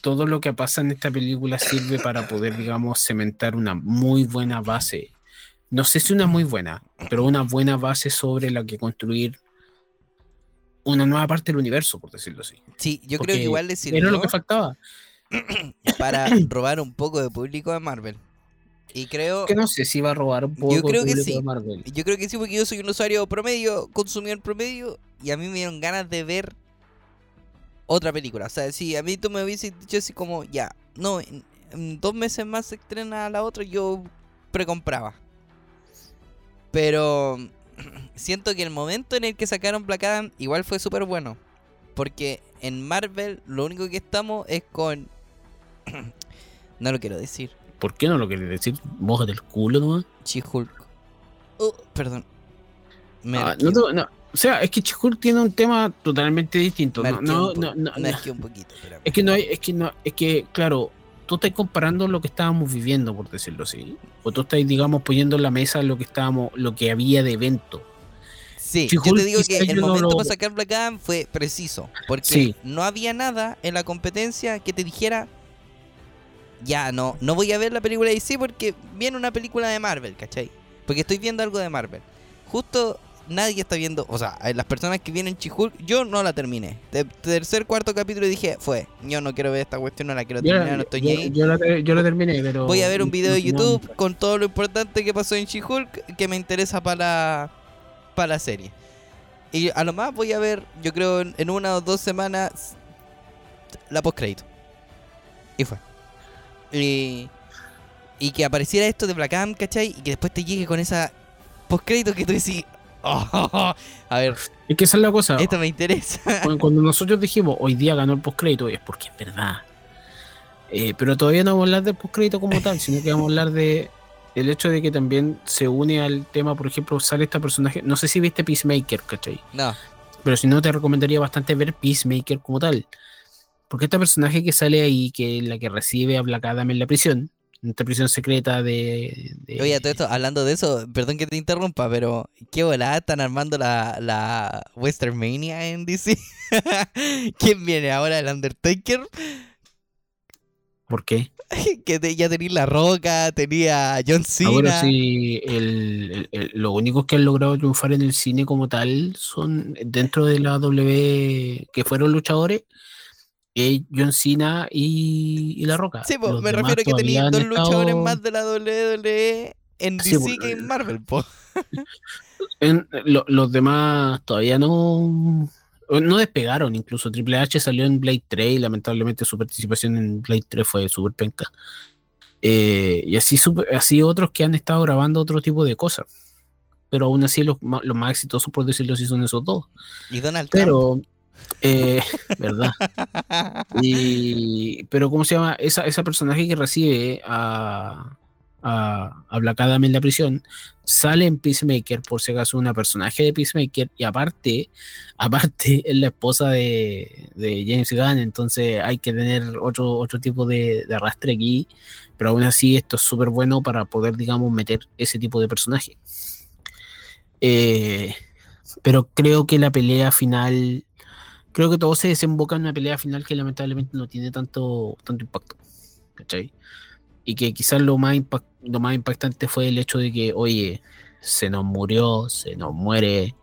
todo lo que pasa en esta película sirve para poder, digamos, cementar una muy buena base. No sé si una muy buena, pero una buena base sobre la que construir una nueva parte del universo, por decirlo así. Sí, yo creo que igual le Era sirvió lo que faltaba. para robar un poco de público a Marvel. Y creo, Que no sé si va a robar un poco el creo que sí. Marvel. yo creo que sí, porque yo soy un usuario promedio, consumidor promedio, y a mí me dieron ganas de ver otra película. O sea, si a mí tú me hubieses dicho así como, ya, no, en, en dos meses más se estrena la otra, yo precompraba. Pero siento que el momento en el que sacaron Black Adam igual fue súper bueno. Porque en Marvel lo único que estamos es con... no lo quiero decir. ¿Por qué no lo querés decir? Mójate el culo nomás. She-Hulk. Oh, perdón. Ah, no no. O sea, es que Chihul tiene un tema totalmente distinto. No, no, no, no, me no. arqueó un poquito, espérame. Es que no hay, es que no, es que, claro, tú estás comparando lo que estábamos viviendo, por decirlo así. O tú estás, digamos, poniendo en la mesa lo que estábamos, lo que había de evento. Sí, yo te digo que el no momento lo- para sacar Black Adam fue preciso. Porque Sí. no había nada en la competencia que te dijera. Ya, no, no voy a ver la película de DC porque viene una película de Marvel, ¿cachai? Porque estoy viendo algo de Marvel. Justo nadie está viendo, o sea, las personas que vienen Chihulk, yo no la terminé. De- tercer, cuarto capítulo dije, fue, yo no quiero ver esta cuestión, no la quiero Yo, terminar, no estoy yo- ahí. yo la, ter- yo la terminé, pero. Voy a ver un video de no- YouTube con todo lo importante que pasó en She-Hulk que me interesa para la, para la serie. Y a lo más voy a ver, yo creo, en, en una o dos semanas, la postcrédito. Y fue. Y, y que apareciera esto de Black Adam, ¿cachai? Y que después te llegue con esa postcrédito que tú decís, "Oh, a ver, Es que esa es la cosa. esto me interesa. Cuando, cuando nosotros dijimos hoy día ganó el postcrédito, es porque es verdad. Eh, pero todavía no vamos a hablar del postcrédito como tal, sino que vamos a hablar de el hecho de que también se une al tema, por ejemplo, sale este personaje. No sé si viste Peacemaker, ¿cachai? No, Pero si no, te recomendaría bastante ver Peacemaker como tal. Porque este personaje que sale ahí, que es la que recibe a Black Adam en la prisión, en esta prisión secreta de. de- Oye, todo esto, hablando de eso, perdón que te interrumpa, pero qué volada están armando la, la Western Mania en DC. ¿Quién viene ahora? ¿El Undertaker? ¿Por qué? que te- ya tenía La Roca, tenía John Cena. Ahora sí, el, el- el- los únicos que han logrado triunfar en el cine como tal son dentro de la W, que fueron luchadores, eh, John Cena y, y La Roca. Sí, po, me refiero a que todavía tenía han dos luchadores estado más de la WWE en Sí, DC que en Marvel, po. en- lo- los demás todavía no, no despegaron. Incluso Triple H salió en Blade 3 y lamentablemente su participación en Blade 3 fue súper penca. Eh, y así, así otros que han estado grabando otro tipo de cosas. Pero aún así los, más exitosos, por decirlo así, son esos dos. Y Donald Trump. Eh, ¿verdad? Pero, ¿cómo se llama? Esa, esa personaje que recibe a, a, a Black Adam en la prisión sale en Peacemaker, por si acaso, una personaje de Peacemaker, y aparte, aparte, es la esposa de, de James Gunn, entonces hay que tener otro, otro tipo de, de arrastre aquí, pero aún así esto es súper bueno para poder, digamos, meter ese tipo de personaje. Eh, pero creo que la pelea final creo que todo se desemboca en una pelea final que lamentablemente no tiene tanto, tanto impacto. ¿Cachai? Y que quizás lo más, impact- lo más impactante fue el hecho de que, oye, se nos murió, se nos muere.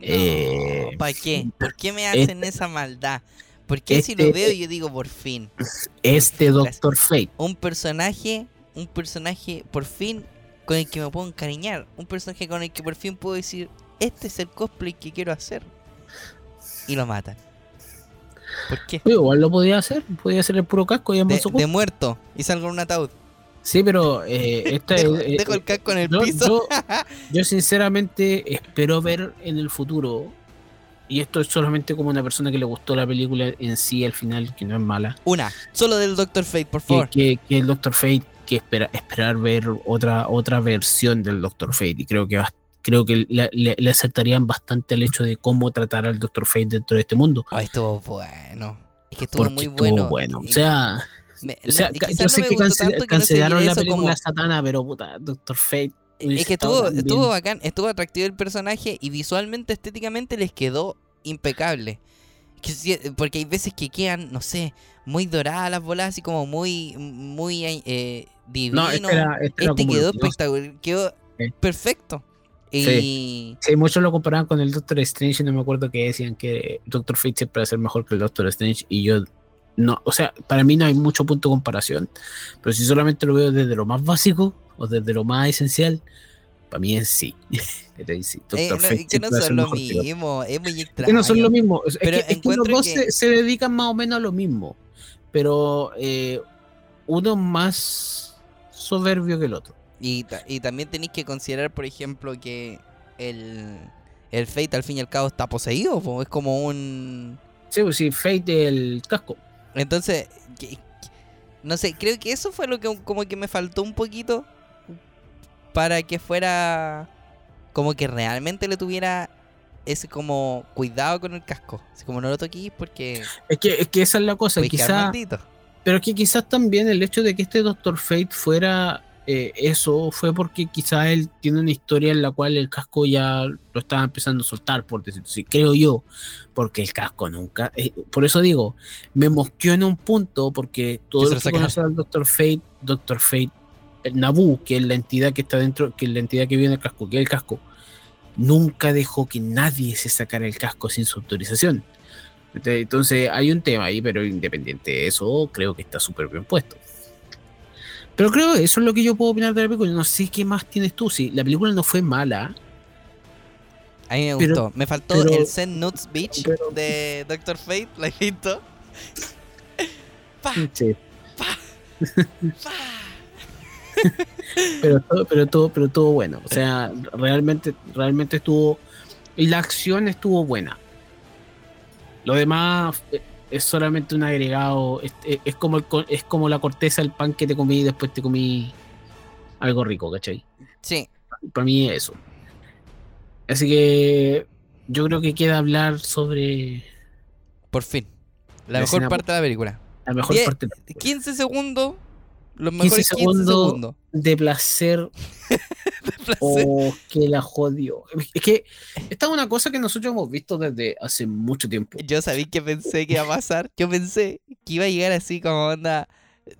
eh, ¿Para qué? ¿Por qué me hacen esa maldad? ¿Por qué si este- lo veo yo digo por fin? este fin, Doctor Fate. Un personaje, un personaje por fin con el que me puedo encariñar. Un personaje con el que por fin puedo decir, este es el cosplay que quiero hacer. Y lo matan. ¿Por qué? Oye, igual lo podía hacer, podía hacer el puro casco y De, de muerto y salgo en un ataúd. Sí, pero eh, esta Dejo, es- eh, dejo el casco en el yo, piso. yo- yo sinceramente espero ver en el futuro, y esto es solamente como una persona que le gustó la película en sí al final, que no es mala, Una, solo del Doctor Fate, por que, favor. que, que el Doctor Fate, que espera, esperar ver otra, otra versión del Doctor Fate, y creo que va- creo que le, le- le acertarían bastante el hecho de cómo tratar al Doctor Fate dentro de este mundo. Ay, estuvo bueno. Es que estuvo porque muy estuvo bueno. O sea, me- o sea, no, yo sé que que cancelaron la película como- Satana, pero puta, Doctor Fate. Es que estuvo, estuvo bacán, estuvo atractivo el personaje y visualmente, estéticamente les quedó impecable. Porque hay veces que quedan, no sé, muy doradas las bolas, así como muy, muy eh, divino. No, este, era, este, Este quedó espectacular, quedó perfecto. Y Sí, muchos lo comparaban con el Doctor Strange y no me acuerdo que decían que Doctor Fate siempre va a ser mejor que el Doctor Strange y yo no, o sea, para mí no hay mucho punto de comparación, pero si solamente lo veo desde lo más básico o desde lo más esencial, para mí es sí. Doctor eh, no, Fate que no son lo mismo, es muy Es extraño. que no son lo mismo, es, es Pero que, es que los dos que- se, se dedican más o menos a lo mismo, pero eh, uno más soberbio que el otro. Y, ta- y también tenéis que considerar, por ejemplo, que el, el Fate al fin y al cabo está poseído, po, es como un... Sí, pues sí, Fate del casco. Entonces, que- que- no sé, creo que eso fue lo que como que me faltó un poquito para que fuera como que realmente le tuviera ese como cuidado con el casco. Así como no lo toquís porque Es que, es que esa es la cosa, puedes quedar quizá, maldito. pero es que quizás también el hecho de que este Doctor Fate fuera eh, eso fue porque quizás él tiene una historia en la cual el casco ya lo estaba empezando a soltar, por decirlo así, creo yo, porque el casco nunca, eh, por eso digo, me mosqueó en un punto porque todo el lo que conoce al Doctor Fate, Doctor Fate, el Nabu, que es la entidad que está dentro, que es la entidad que vive en el casco, que es el casco, nunca dejó que nadie se sacara el casco sin su autorización. Entonces- Entonces hay un tema ahí, pero independiente de eso, creo que está súper bien puesto. Pero creo que eso es lo que yo puedo opinar de la película. No sé qué más tienes tú. Si la película no fue mala, A mí me pero- gustó. Me faltó pero- el Zen Nuts Beach pero- de Doctor Fate, ¿la visto? Pa, sí, pa. pero todo, pero todo, pero todo bueno. O sea, realmente, realmente estuvo. Y la acción estuvo buena. Lo demás eh, es solamente un agregado. Es, es- es como el es como la corteza del pan que te comí y después te comí algo rico, ¿cachai? Sí, Para mí es eso. Así que yo creo que queda hablar sobre por fin. La mejor parte de la película. la mejor parte de la película. 15 segundos. Los 15 mejores 15 segundos. segundos. de Placer. o que la jodió. Es que esta es una cosa que nosotros hemos visto desde hace mucho tiempo. Yo sabía que pensé que iba a pasar. Yo pensé que iba a llegar así como onda.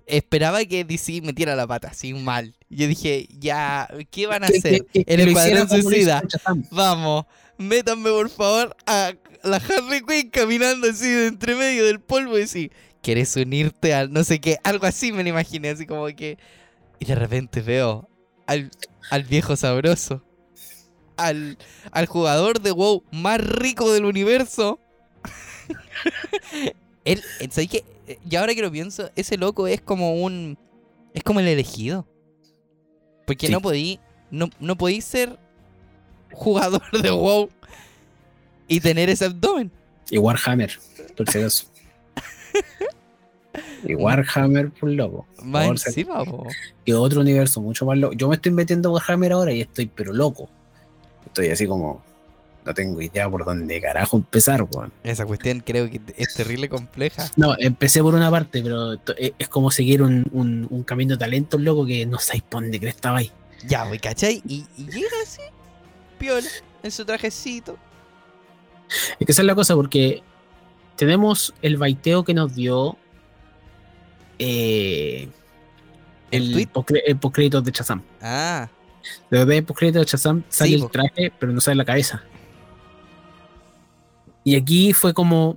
Esperaba que DC metiera la pata, así mal. Yo dije, ya, ¿qué van a Que- hacer? que- que El Escuadrón Suicida. Vamos, métanme por favor a la Harley Quinn caminando así de entre medio del polvo y decir, ¿quieres unirte al no sé qué? Algo así me lo imaginé, así como que... Y de repente veo al, al viejo sabroso, al, al jugador de WoW más rico del universo. Él, él- ¿sabes qué? Y ahora que lo pienso, ese loco es como un... Es como el elegido. Porque Sí. no podí... No, no podí ser jugador de WoW y tener ese abdomen. Y Warhammer, por. Y Warhammer, por loco. Por Más encima, po. que otro universo mucho más loco. Yo me estoy metiendo Warhammer ahora y estoy pero loco. Estoy así como no tengo idea por dónde carajo empezar, weón. Esa cuestión creo que es terrible compleja. No, empecé por una parte, pero to- es como seguir un, un, un camino de talentos, loco, que no sabéis por dónde crees estaba ahí. Ya, güey, ¿cachai? Y, y llega así, piola, en su trajecito. Es que esa es la cosa, porque tenemos el baiteo que nos dio eh, ¿El el, postcrédito de Shazam. Ah, De el postcrédito de Shazam sale Sí, el traje, pero no sale la cabeza. Y aquí fue como.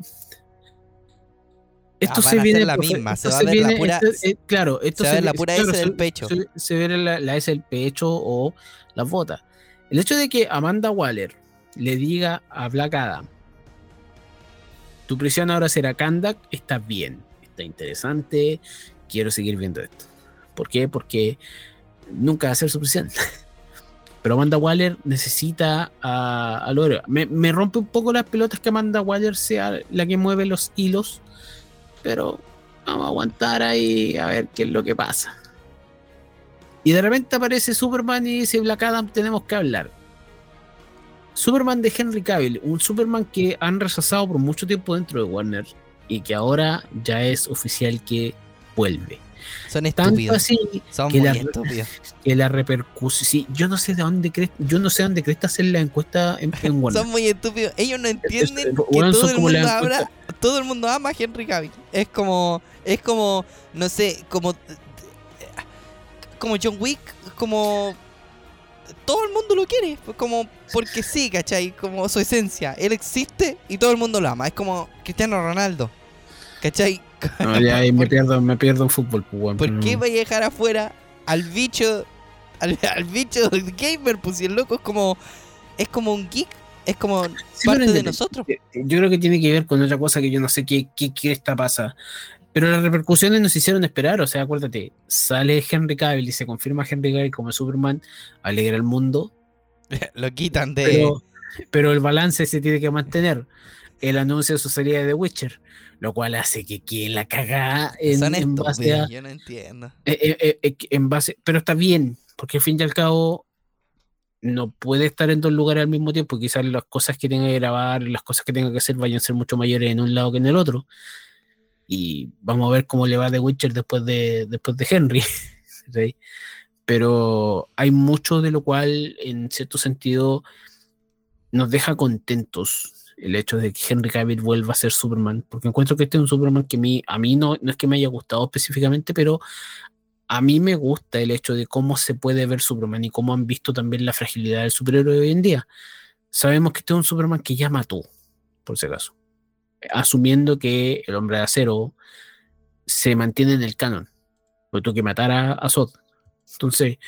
Esto Ah, se viene. la misma, se va a ver la viene- pura- claro, esto se ver la ve- pura S del pecho. Se, se ve la, la S del pecho o las botas. El hecho de que Amanda Waller le diga a Black Adam: Tu prisión ahora será Kandak, está bien, está interesante, quiero seguir viendo esto. ¿Por qué? Porque nunca va a ser su prisión. Pero Amanda Waller necesita a, a Lore. Me, me rompe un poco las pelotas que Amanda Waller sea la que mueve los hilos. Pero vamos a aguantar ahí a ver qué es lo que pasa. Y de repente aparece Superman y dice Black Adam, tenemos que hablar. Superman de Henry Cavill, un Superman que han rechazado por mucho tiempo dentro de Warner. Y que ahora ya es oficial que vuelve. Son Tanto estúpidos. así Son que muy la- estúpidos. que la repercusión. Sí, yo no sé de dónde crees, yo no sé dónde crees hacer la encuesta en, en Warner. Son muy estúpidos. Ellos no entienden es- que todo el, mundo la habla- todo el mundo ama a Henry Cavill. Es como, es como, no sé, como, como John Wick, como todo el mundo lo quiere, pues como porque sí, ¿cachai? Como su esencia. Él existe y todo el mundo lo ama. Es como Cristiano Ronaldo, ¿cachai? No, ya ahí me pierdo, me pierdo en fútbol, pues, ¿Por qué va a dejar afuera al bicho, al, al bicho gamer? Pues si el loco es como, es como un geek, es como Sí, parte de nosotros. Yo creo que tiene que ver con otra cosa que yo no sé qué, qué, qué esta pasa. Pero las repercusiones nos hicieron esperar, o sea, acuérdate, sale Henry Cavill y se confirma Henry Cavill como Superman, alegra el mundo, Lo quitan de. pero, pero el balance se tiene que mantener. El anuncio de su serie de The Witcher, lo cual hace que quien la caga en, Son en base a, estúpidos, yo no entiendo. eh, eh, eh, eh, en base, pero está bien, porque al fin y al cabo no puede estar en dos lugares al mismo tiempo. Quizás las cosas que tenga que grabar, las cosas que tenga que hacer vayan a ser mucho mayores en un lado que en el otro. Y vamos a ver cómo le va The Witcher después de, después de Henry. Pero hay mucho de lo cual, en cierto sentido, nos deja contentos el hecho de que Henry Cavill vuelva a ser Superman, porque encuentro que este es un Superman que a mí, a mí no, no es que me haya gustado específicamente, pero a mí me gusta el hecho de cómo se puede ver Superman y cómo han visto también la fragilidad del superhéroe hoy en día. Sabemos que este es un Superman que ya mató, por si acaso, asumiendo que el hombre de acero se mantiene en el canon, porque tuvo que matar a, a. Entonces,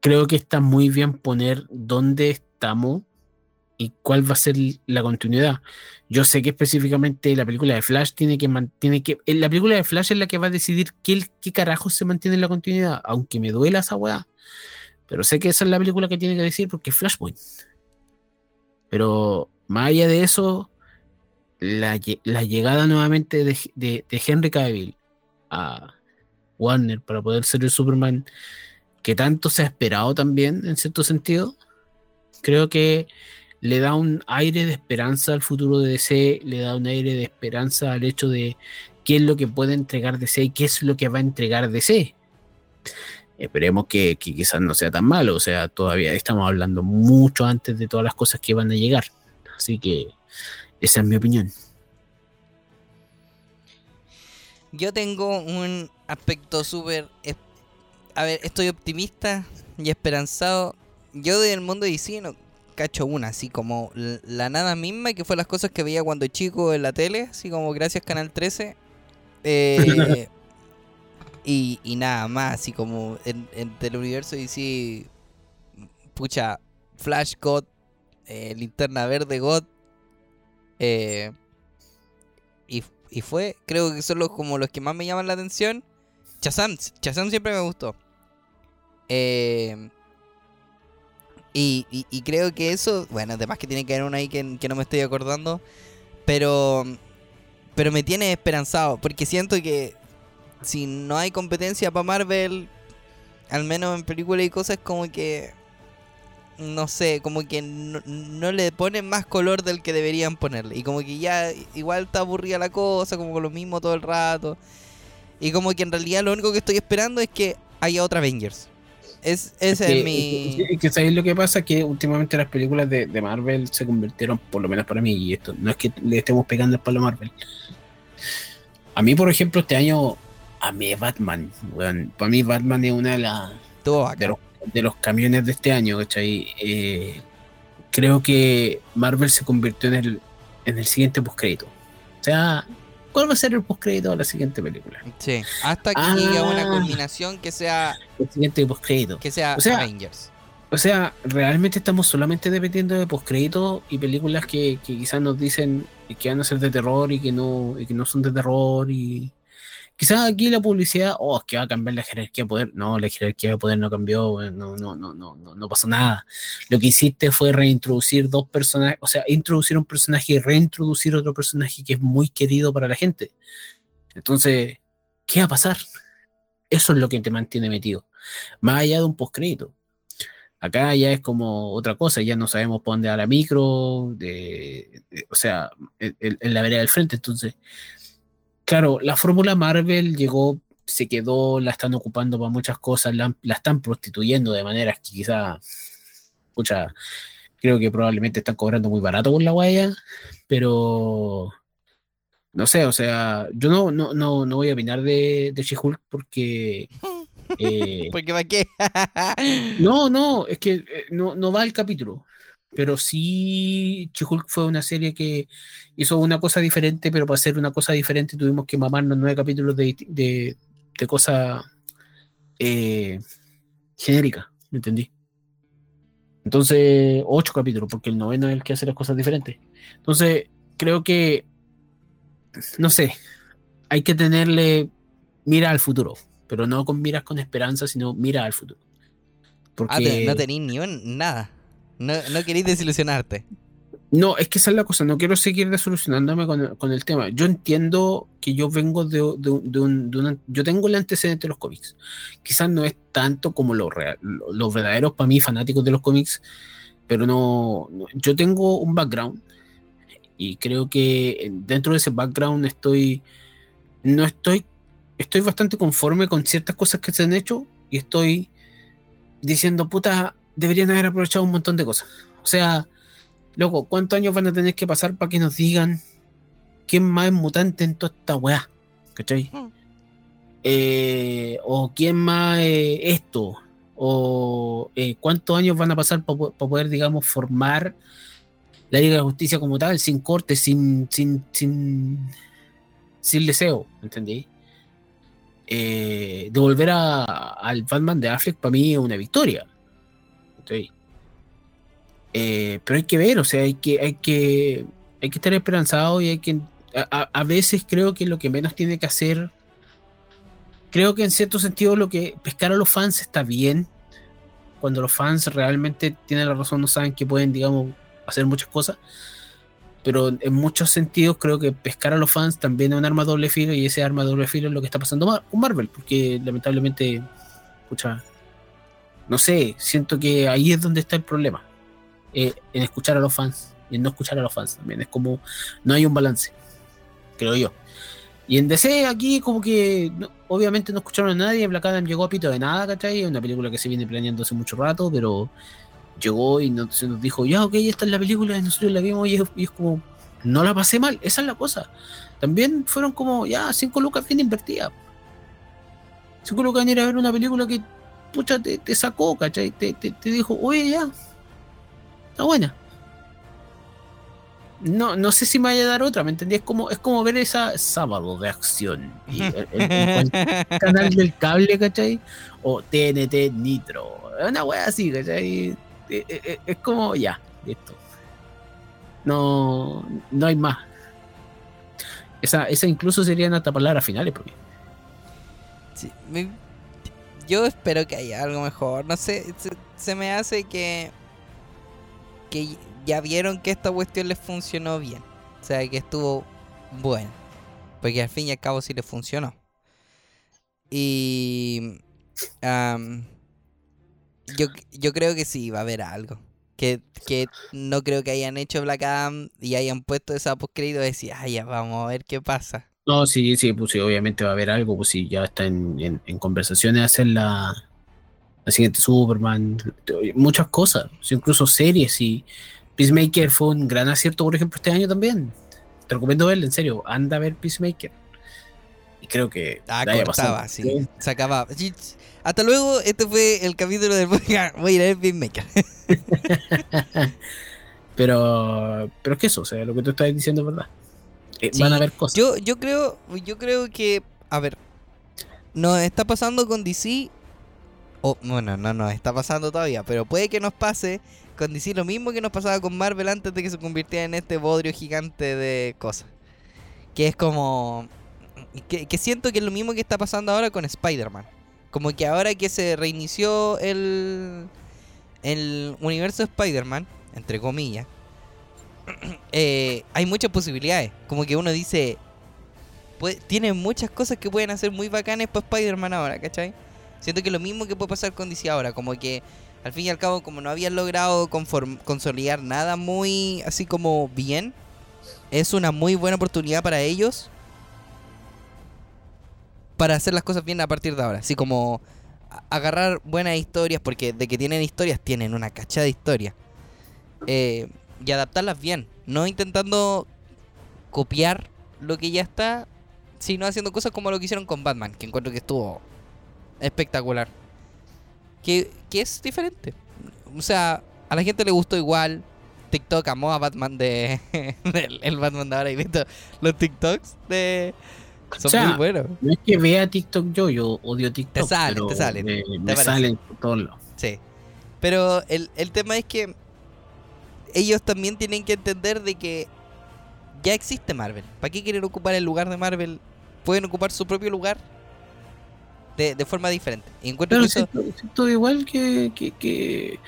creo que está muy bien poner dónde estamos y cuál va a ser la continuidad. Yo sé que específicamente la película de Flash tiene que mantiene que en la película de Flash es la que va a decidir qué, qué carajo se mantiene en la continuidad, aunque me duela esa weá. Pero sé que esa es la película que tiene que decir porque es Flashpoint. Pero más allá de eso, la, lle- la llegada nuevamente de Henry Cavill a Warner para poder ser el Superman que tanto se ha esperado también, en cierto sentido, creo que le da un aire de esperanza al futuro de DC, le da un aire de esperanza al hecho de qué es lo que puede entregar DC y qué es lo que va a entregar DC. Esperemos que, que quizás no sea tan malo, o sea, todavía estamos hablando mucho antes de todas las cosas que van a llegar. Así que esa es mi opinión. Yo tengo un aspecto súper. A ver, estoy optimista y esperanzado. Yo del mundo de DC no cacho una, así como la nada misma, que fue las cosas que veía cuando chico en la tele, así como gracias Canal 13. Eh, y, nada más, así como en, en del universo DC. Pucha, Flash God, eh, Linterna Verde God. Eh, y, y fue, creo que son los, como los que más me llaman la atención. Shazam, Shazam siempre me gustó. Eh, y, y- creo que eso, bueno, además que tiene que haber una ahí que, que no me estoy acordando, pero, pero me tiene esperanzado, porque siento que si no hay competencia para Marvel, al menos en películas y cosas, como que, no sé, como que no, no le ponen más color del que deberían ponerle, y como que ya igual está aburrida la cosa, como con lo mismo todo el rato. Y como que en realidad lo único que estoy esperando es que haya otra Avengers. Es, ese es, que, mi... que- que ¿sabéis lo que pasa? Que últimamente las películas de, de Marvel se convirtieron, por lo menos para mí, y esto no es que le estemos pegando el palo a Marvel. A mí, por ejemplo, este año, a mí Batman, para mí Batman es una de las de los, de los camiones de este año, ¿cachai? Eh, creo que Marvel se convirtió en el, en el siguiente postcrédito. O sea, ¿cuál va a ser el postcrédito de la siguiente película? Sí, hasta que Ah. llegue a una culminación que sea, El siguiente postcrédito. que sea, O sea, Avengers. O sea, realmente estamos solamente dependiendo de postcréditos y películas que, que quizás nos dicen que van a ser de terror y que no, y que no son de terror y quizás aquí la publicidad, oh, es que va a cambiar la jerarquía de poder. No, la jerarquía de poder no cambió, no, no, no, no, no, pasó nada. Lo que hiciste fue reintroducir dos personajes, o sea, introducir un personaje y reintroducir otro personaje que es muy querido para la gente. Entonces, ¿qué va a pasar? Eso es lo que te mantiene metido. Más allá de un postcrédito. Acá ya es como otra cosa, ya no sabemos por dónde va la micro, de, o sea, en la vereda del frente. Entonces, claro, la fórmula Marvel llegó, se quedó, la están ocupando para muchas cosas, la, la están prostituyendo de maneras que quizá, escucha, creo que probablemente están cobrando muy barato con la guaya, pero no sé, o sea, yo no, no, no, no voy a opinar de, de She-Hulk porque... eh, Porque para qué. no, no, es que eh, no, no va el capítulo. Pero sí, She-Hulk fue una serie que hizo una cosa diferente, pero para hacer una cosa diferente tuvimos que mamarnos nueve capítulos de, de, de cosas eh, genéricas, ¿me entendí? Entonces, ocho capítulos, porque el noveno es el que hace las cosas diferentes. Entonces, creo que, no sé, hay que tenerle mira al futuro, pero no con miras con esperanza, sino mira al futuro. Porque... Ah, no tenéis ni un, nada. No, no queréis desilusionarte. No, es que esa es la cosa, no quiero seguir desolucionándome con, con el tema. Yo entiendo que yo vengo de, de un- Yo tengo el antecedente de los cómics. Quizás no es tanto como los verdaderos, para mí, fanáticos de los cómics, pero no, no- Yo tengo un background y creo que dentro de ese background estoy... No estoy... Estoy bastante conforme con ciertas cosas que se han hecho y estoy diciendo, puta, deberían haber aprovechado un montón de cosas. O sea... Loco, ¿cuántos años van a tener que pasar para que nos digan quién más es mutante en toda esta weá? ¿Cachai? Mm. Eh, o quién más eh, esto. O eh, cuántos años van a pasar para poder, digamos, formar la Liga de la Justicia como tal, sin corte, sin, sin, sin, sin deseo, ¿entendí? Eh, devolver a, al Batman de Affleck para mí es una victoria. ¿Cachai? Eh, pero hay que ver, o sea, hay que, hay que, hay que estar esperanzado y hay que. A, veces creo que lo que menos tiene que hacer. Creo que en cierto sentido lo que pescar a los fans está bien. Cuando los fans realmente tienen la razón, no saben que pueden, digamos, hacer muchas cosas. Pero en muchos sentidos creo que pescar a los fans también es un arma doble filo y ese arma doble filo es lo que está pasando con Marvel, porque lamentablemente, escucha, no sé, siento que ahí es donde está el problema eh, en escuchar a los fans y en no escuchar a los fans también. Es como, no hay un balance, creo yo. Y en DC aquí como que obviamente no escucharon a nadie, Black Adam llegó a pito de nada, ¿cachai? Una película que se viene planeando hace mucho rato, pero llegó y no- se nos dijo, ya, ok, esta es la película, y nosotros la vimos y es, y es como, no la pasé mal, esa es la cosa. También fueron como, ya, cinco lucas bien invertidas. Cinco lucas en ir a ver una película que, pucha, te, te sacó, ¿cachai? Te, te, te dijo, oye, ya, está buena. No, no sé si me vaya a dar otra, ¿me entendí? Es como, es como ver esa sábado de acción. Y cualquier canal del cable, ¿cachai? O TNT Nitro. Una wea así, ¿cachai? Eh, eh, eh, Es como, ya, listo. No, no hay más. Esa, esa incluso serían hasta palabras finales, porque Sí, me- yo espero que haya algo mejor. No sé, se, me hace que. que ya vieron que esta cuestión les funcionó bien. O sea, que estuvo bueno. Porque al fin y al cabo sí les funcionó. Y. am, yo, yo creo que sí, va a haber algo. Que, que no creo que hayan hecho Black Adam y hayan puesto esa postcrédito y decir, ah, ya, vamos a ver qué pasa. No, sí, sí, pues sí, obviamente va a haber algo, pues sí, ya está en, en, en conversaciones hacer la, la siguiente Superman, muchas cosas, incluso series y Peacemaker fue un gran acierto, por ejemplo, este año también. Te recomiendo verlo, en serio, anda a ver Peacemaker. Y creo que Ah, cortaba, sí. Se acababa. Hasta luego, este fue el capítulo del podcast. Voy a ir a ver Beatmaker. Pero, pero es que eso, o sea, lo que tú estás diciendo es verdad. Eh, Sí, Van a haber cosas. Yo, yo creo, yo creo que, a ver, nos está pasando con DC. O, bueno, no nos está pasando todavía, pero puede que nos pase con DC lo mismo que nos pasaba con Marvel antes de que se convirtiera en este bodrio gigante de cosas. Que es como. Que, que siento que es lo mismo que está pasando ahora con Spider-Man. Como que ahora que se reinició el. El universo de Spider-Man, entre comillas. eh, hay muchas posibilidades. Como que uno dice. puede- tiene muchas cosas que pueden hacer muy bacanes para Spider-Man ahora, ¿cachai? Siento que lo mismo que puede pasar con DC ahora. Como que al fin y al cabo, como no habían logrado consolidar nada muy así como bien, es una muy buena oportunidad para ellos para hacer las cosas bien a partir de ahora. Así como agarrar buenas historias, porque de que tienen historias, tienen una cachada de historias. Eh, y adaptarlas bien, no intentando copiar lo que ya está, sino haciendo cosas como lo que hicieron con Batman, que encuentro que estuvo espectacular. Que, que es diferente. O sea, a la gente le gustó igual. TikTok amó a Batman de. el Batman de ahora y visto los TikToks de. Son O sea, muy buenos. No es que vea TikTok yo, yo odio TikTok. Te salen, te salen, te me salen por todos lados. Sí. Pero el, el tema es que ellos también tienen que entender de que ya existe Marvel. ¿Para qué quieren ocupar el lugar de Marvel? Pueden ocupar su propio lugar de, de forma diferente. Y encuentro Pero que eso... siento, siento igual que, que,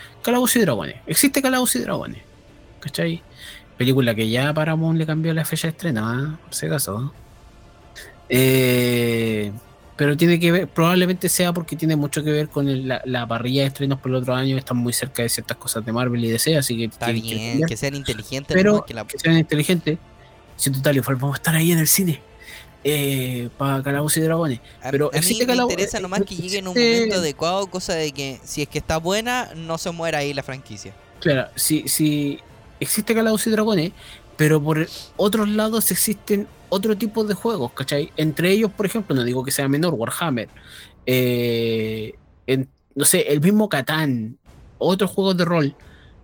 y Dragones. Existe Calabozos y Dragones. ¿Cachai? Película que ya Paramount le cambió la fecha de estreno, ¿ah? por si acaso. ¿ah? Eh, pero tiene que ver, probablemente sea porque tiene mucho que ver con el- la, la parrilla de estrenos por el otro año. Están muy cerca de ciertas cosas de Marvel y DC, así que Está que bien, cambiar. que sean inteligentes. pero que la- que sean inteligentes. Si total igual vamos a estar ahí en el cine eh, para Calabozos y Dragones. A, pero a mí existe me interesa eh, nomás que llegue en un momento adecuado, cosa de que si es que está buena, no se muera ahí la franquicia. Claro, si, si existe Calabozos y Dragones, pero por otros lados existen otro tipo de juegos, ¿cachai? Entre ellos, por ejemplo, no digo que sea menor, Warhammer, eh, en- no sé, el mismo Catán, otros juegos de rol,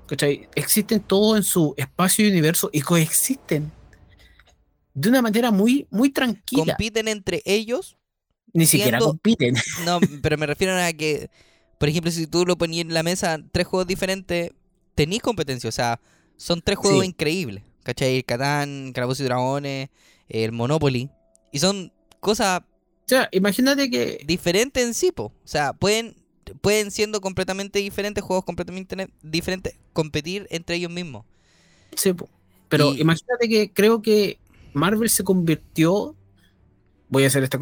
¿cachai? Existen todos en su espacio y universo y coexisten de una manera muy, muy tranquila. Compiten entre ellos Ni siquiera siendo- compiten. No, pero me refiero a que, por ejemplo, si tú lo ponías en la mesa tres juegos diferentes, tenís competencia. O sea, son tres juegos Sí. increíbles. ¿Cachai? Catán, Calabozos y Dragones, el Monopoly. Y son cosas O sea, imagínate que diferentes en sí, po. O sea, pueden, pueden siendo completamente diferentes, juegos completamente diferentes, competir entre ellos mismos. Sí, po. pero Y- imagínate que creo que Marvel se convirtió. Voy a hacer esta,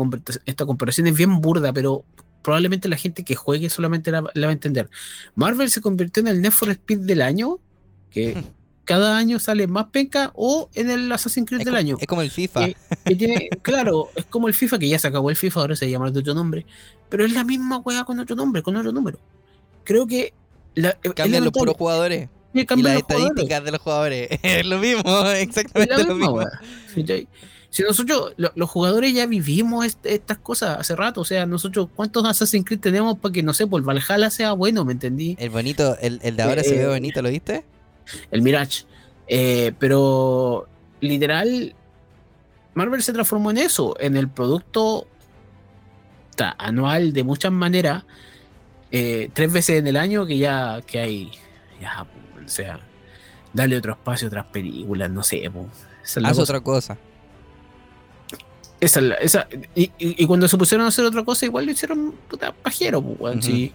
esta comparación, es bien burda, pero probablemente la gente que juegue solamente la, la va a entender. Marvel se convirtió en el Need for Speed del año, que cada año sale más penca, o en el Assassin's Creed Es, del año. es como el FIFA. Eh, que tiene, claro, es como el FIFA, que ya se acabó el FIFA, ahora se llama de otro nombre, pero es la misma wea con otro nombre, con otro número. Creo que la, es Cambian los puros jugadores. Y las estadísticas de los jugadores. Es lo mismo, Es exactamente la lo misma mismo. Si nosotros, lo- los jugadores ya vivimos est- estas cosas hace rato, o sea, nosotros, ¿cuántos Assassin's Creed tenemos para que, no sé, por Valhalla sea bueno, ¿me entendí? El bonito, el, el de ahora se ve Eh, bonito, ¿lo viste? El Mirage. Eh, pero, literal, Marvel se transformó en eso, en el producto ta, anual de muchas maneras, eh, tres veces en el año que ya que hay, ya, o sea, darle otro espacio a otras películas, no sé, po. Esa es la Haz cosa. otra cosa. Esa, esa, y, y- cuando se pusieron a hacer otra cosa, igual lo hicieron puta pajero, pues, sí.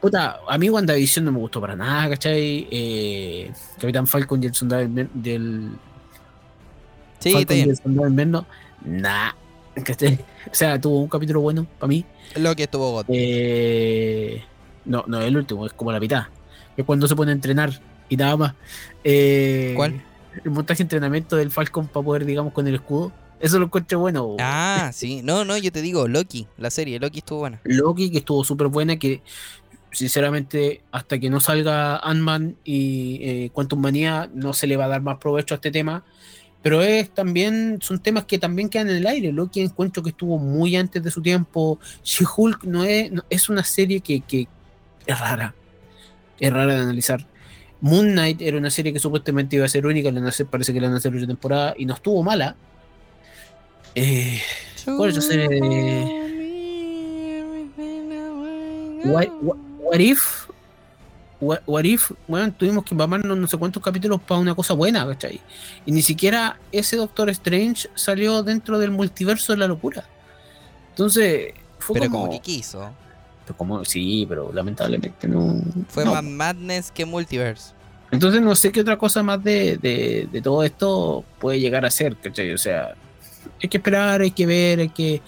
Puta, a mí WandaVision no me gustó para nada, ¿cachai? Eh, Capitán Falcon y el soldado del, del Sí, Falcon y el soldado invierno, nah, ¿cachai? O sea, tuvo un capítulo bueno para mí. Lo que estuvo God. Eh, no, no es el último, es como la mitad. Es cuando se pone a entrenar y nada más. Eh, ¿Cuál? El montaje de entrenamiento del Falcon para poder, digamos, con el escudo. Eso lo encuentro bueno. Ah, sí. No, no, yo te digo, Loki, la serie, Loki estuvo buena. Loki, que estuvo súper buena, que sinceramente hasta que no salga Ant-Man y eh, Quantum Manía no se le va a dar más provecho a este tema. Pero es también, son temas que también quedan en el aire. Loki encuentro que estuvo muy antes de su tiempo. She-Hulk no es, no- es una serie que, que es rara. Es rara de analizar. Moon Knight era una serie que supuestamente iba a ser única, parece que le van a hacer otra temporada y no estuvo mala. Eh, ¿Cuál es What, what- what if? What, what if? Bueno, tuvimos que mamarnos no sé cuántos capítulos para una cosa buena, ¿cachai? Y ni siquiera ese Doctor Strange salió dentro del multiverso de la locura. Entonces, fue Pero como. como que quiso. pero como- sí, pero lamentablemente no. Fue no. más Madness que Multiverse. Entonces, no sé qué otra cosa más de, de, de todo esto puede llegar a ser, ¿cachai? O sea, hay que esperar, hay que ver, hay que.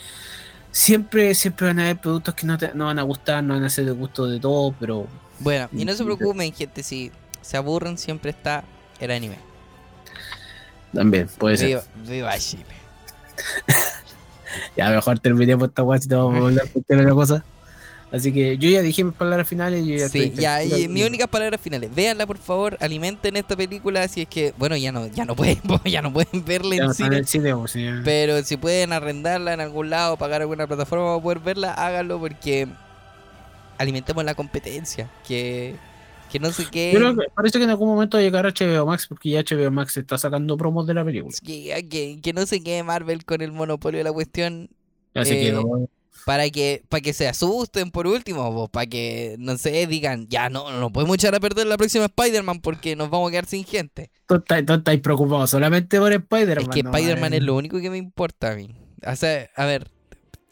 siempre, siempre van a haber productos que no, te- no van a gustar, no van a ser de gusto de todos, pero Bueno, y no se Mm, preocupen, gente, si se aburren, siempre está el anime. también puede ser. Viva, viva Chile. Ya mejor terminemos esta weá si te vamos a hablar por otra cosa. Así que yo ya dije mis palabras finales. Yo ya Sí, ya, y mis únicas palabras finales. Véanla, por favor, alimenten esta película si es que, bueno, ya no, ya no pueden, ya no pueden verla Ya en no está en cine. el cine, pues, ya. Pero si pueden arrendarla en algún lado, pagar alguna plataforma para poder verla, háganlo porque alimentemos la competencia. Que, que no sé qué. Que parece que en algún momento va a llegar a HBO Max porque ya HBO Max está sacando promos de la película. Que, que, que no se quede Marvel con el monopolio de la cuestión Así Eh, que no- para que para que se asusten por último, para que, no sé, digan, ya no, no podemos echar a perder la próxima Spider-Man porque nos vamos a quedar sin gente. tú estás, tú estás preocupado solamente por Spider-Man. Es que no, Spider-Man eh. es lo único que me importa a mí. O sea, a ver,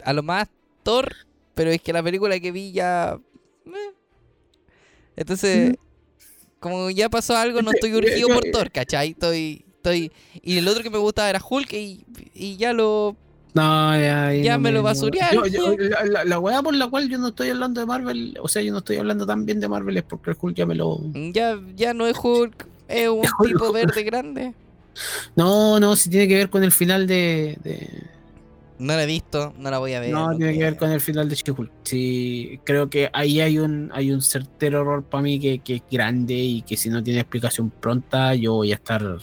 a lo más Thor, pero es que la película que vi ya... eh. Entonces, como ya pasó algo, no estoy urgido por Thor, ¿cachai? Estoy... estoy Y el otro que me gustaba era Hulk y, y ya lo... No, ya, Ya no me lo basurearon. Yo- la, la, weá por la cual yo no estoy hablando de Marvel, o sea, yo no estoy hablando tan bien de Marvel es porque el Hulk ya me lo. Ya, ya no es Hulk, es un Hulk. tipo verde grande. No, no, si tiene que ver con el final de. de- No la he visto, no la voy a ver. No, tiene que ver con el final de She-Hulk. Sí, creo que ahí hay un, hay un certero error para mí que, que es grande y que si no tiene explicación pronta, yo voy a estar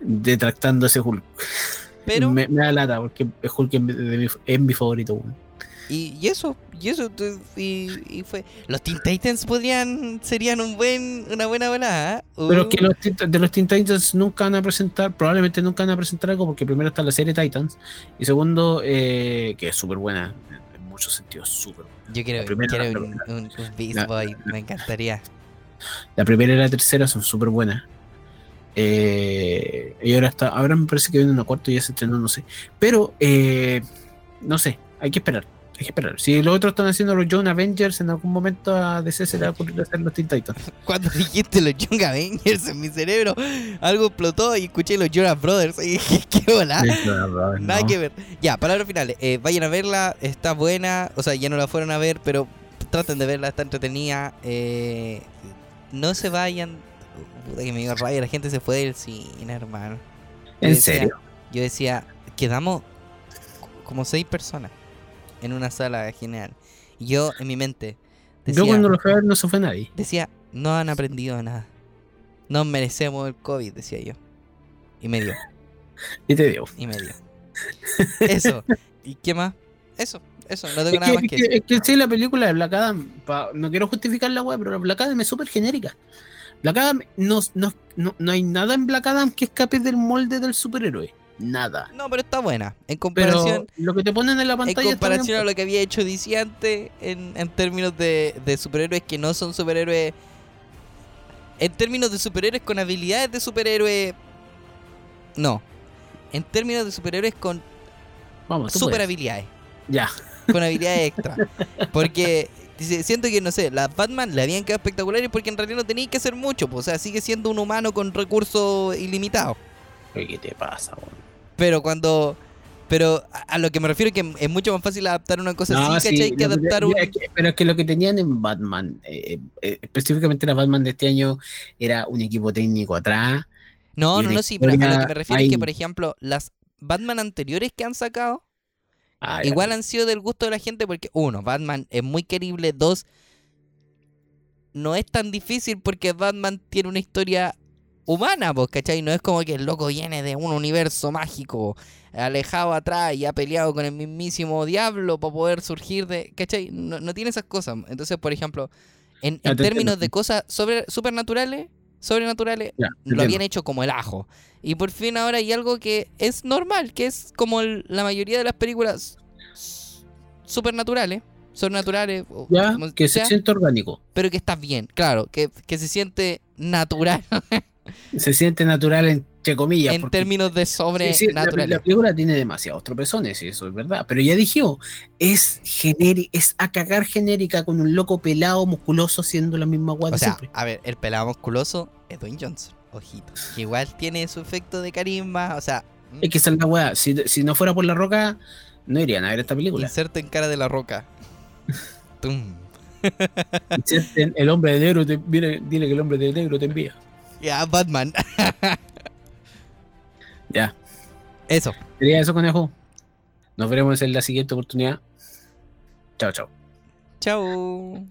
detractando ese Hulk. Pero, me, me da lata porque Hulk es mi, es mi favorito. weón. y, y eso, y eso, y, y fue. Los Teen Titans podrían, serían un buen, una buena volada. ¿eh? Pero es Uh, que los, de los Teen Titans nunca van a presentar, probablemente nunca van a presentar algo porque primero está la serie Titans y segundo, eh, que es súper buena, en muchos sentidos, súper buena. Yo quiero, primera- quiero un, un- un Beast la- Boy, me encantaría. La primera y la tercera son súper buenas. Eh, y ahora está, ahora me parece que viene una cuarta y ya se estrenó, no sé. Pero, eh, no sé, hay que esperar. Hay que esperar. Si los otros están haciendo los Young Avengers, en algún momento a DC se le va a ocurrir hacer los Teen Titans. Cuando dijiste los Young Avengers en mi cerebro, algo explotó y escuché los Jonas Brothers. Y dije, qué volada. Nada No. que ver. Ya, palabras finales. Eh, vayan a verla, está buena. O sea, ya no la fueron a ver, pero traten de verla, está entretenida. No se vayan. Puta que me dio rabia, la gente se fue del cine, hermano. En decía- serio. Yo decía, quedamos como seis personas en una sala general. Y yo, en mi mente, decía, Yo cuando lo fui no se fue nadie. decía, no han aprendido nada. No merecemos el COVID, decía yo. Y me dio, Y te digo. y me dio. Eso. ¿Y qué más? Eso, eso, no tengo Es nada que, más es que decir. es que sí, la película de Black Adam, pa- no quiero justificar la web, pero la Black Adam es súper genérica. Black Adam, no, no, no, no hay nada en Black Adam que escape del molde del superhéroe. Nada. No, pero está buena. En Pero comparación, lo que te ponen en la en pantalla está comparación bien, a lo que había hecho DC antes en, en términos de, de superhéroes que no son superhéroes. En términos de superhéroes con habilidades de superhéroe. No. En términos de superhéroes con Vamos, super puedes. habilidades. Ya. Con habilidades extra. Porque dice, siento que, no sé, las Batman le habían quedado espectaculares porque en realidad no tenéis que hacer mucho. pues, o sea, sigue siendo un humano con recursos ilimitados. ¿Qué te pasa, weón? Pero cuando. Pero a, a lo que me refiero es que es mucho más fácil adaptar una cosa No, así, sí, ¿cachai? Que adaptar un. pero es que lo que tenían en Batman, eh, eh, específicamente la Batman de este año, era un equipo técnico atrás. No, no, no, sí, pero a lo que me refiero es que, por ejemplo, las Batman anteriores que han sacado, Ah, igual han sido del gusto de la gente porque, uno, Batman es muy querible, dos, no es tan difícil porque Batman tiene una historia humana, pues, ¿cachai? No es como que el loco viene de un universo mágico, alejado atrás y ha peleado con el mismísimo diablo para poder surgir de, ¿cachai? No, no tiene esas cosas. Entonces, por ejemplo, en, en términos de cosas sobre, supernaturales, sobrenaturales, lo habían hecho como el ajo. Y por fin ahora hay algo que es normal, que es como el- la mayoría de las películas supernaturales, sobrenaturales, Ya, como que se siente orgánico. pero que está bien, claro, que, que se siente natural Se siente natural, entre comillas. En términos de sobrenatural. Sí, la, película tiene demasiados tropezones, y eso es verdad. Pero ya dije, oh, es, es a cagar genérica con un loco pelado musculoso siendo la misma guada o sea. A ver, el pelado musculoso es Dwayne Johnson, ojito. Que igual tiene su efecto de carisma, o sea. Es que mm. esa es la weá. Si, si, no fuera por la roca, no irían a ver esta película. Inserto en cara de la roca. Tum. el hombre de negro te dile que el hombre de negro te envía. Ya, yeah, Batman. Ya. Eso. Sería eso, conejo. Nos veremos en la siguiente oportunidad. Chao, chao. Chao.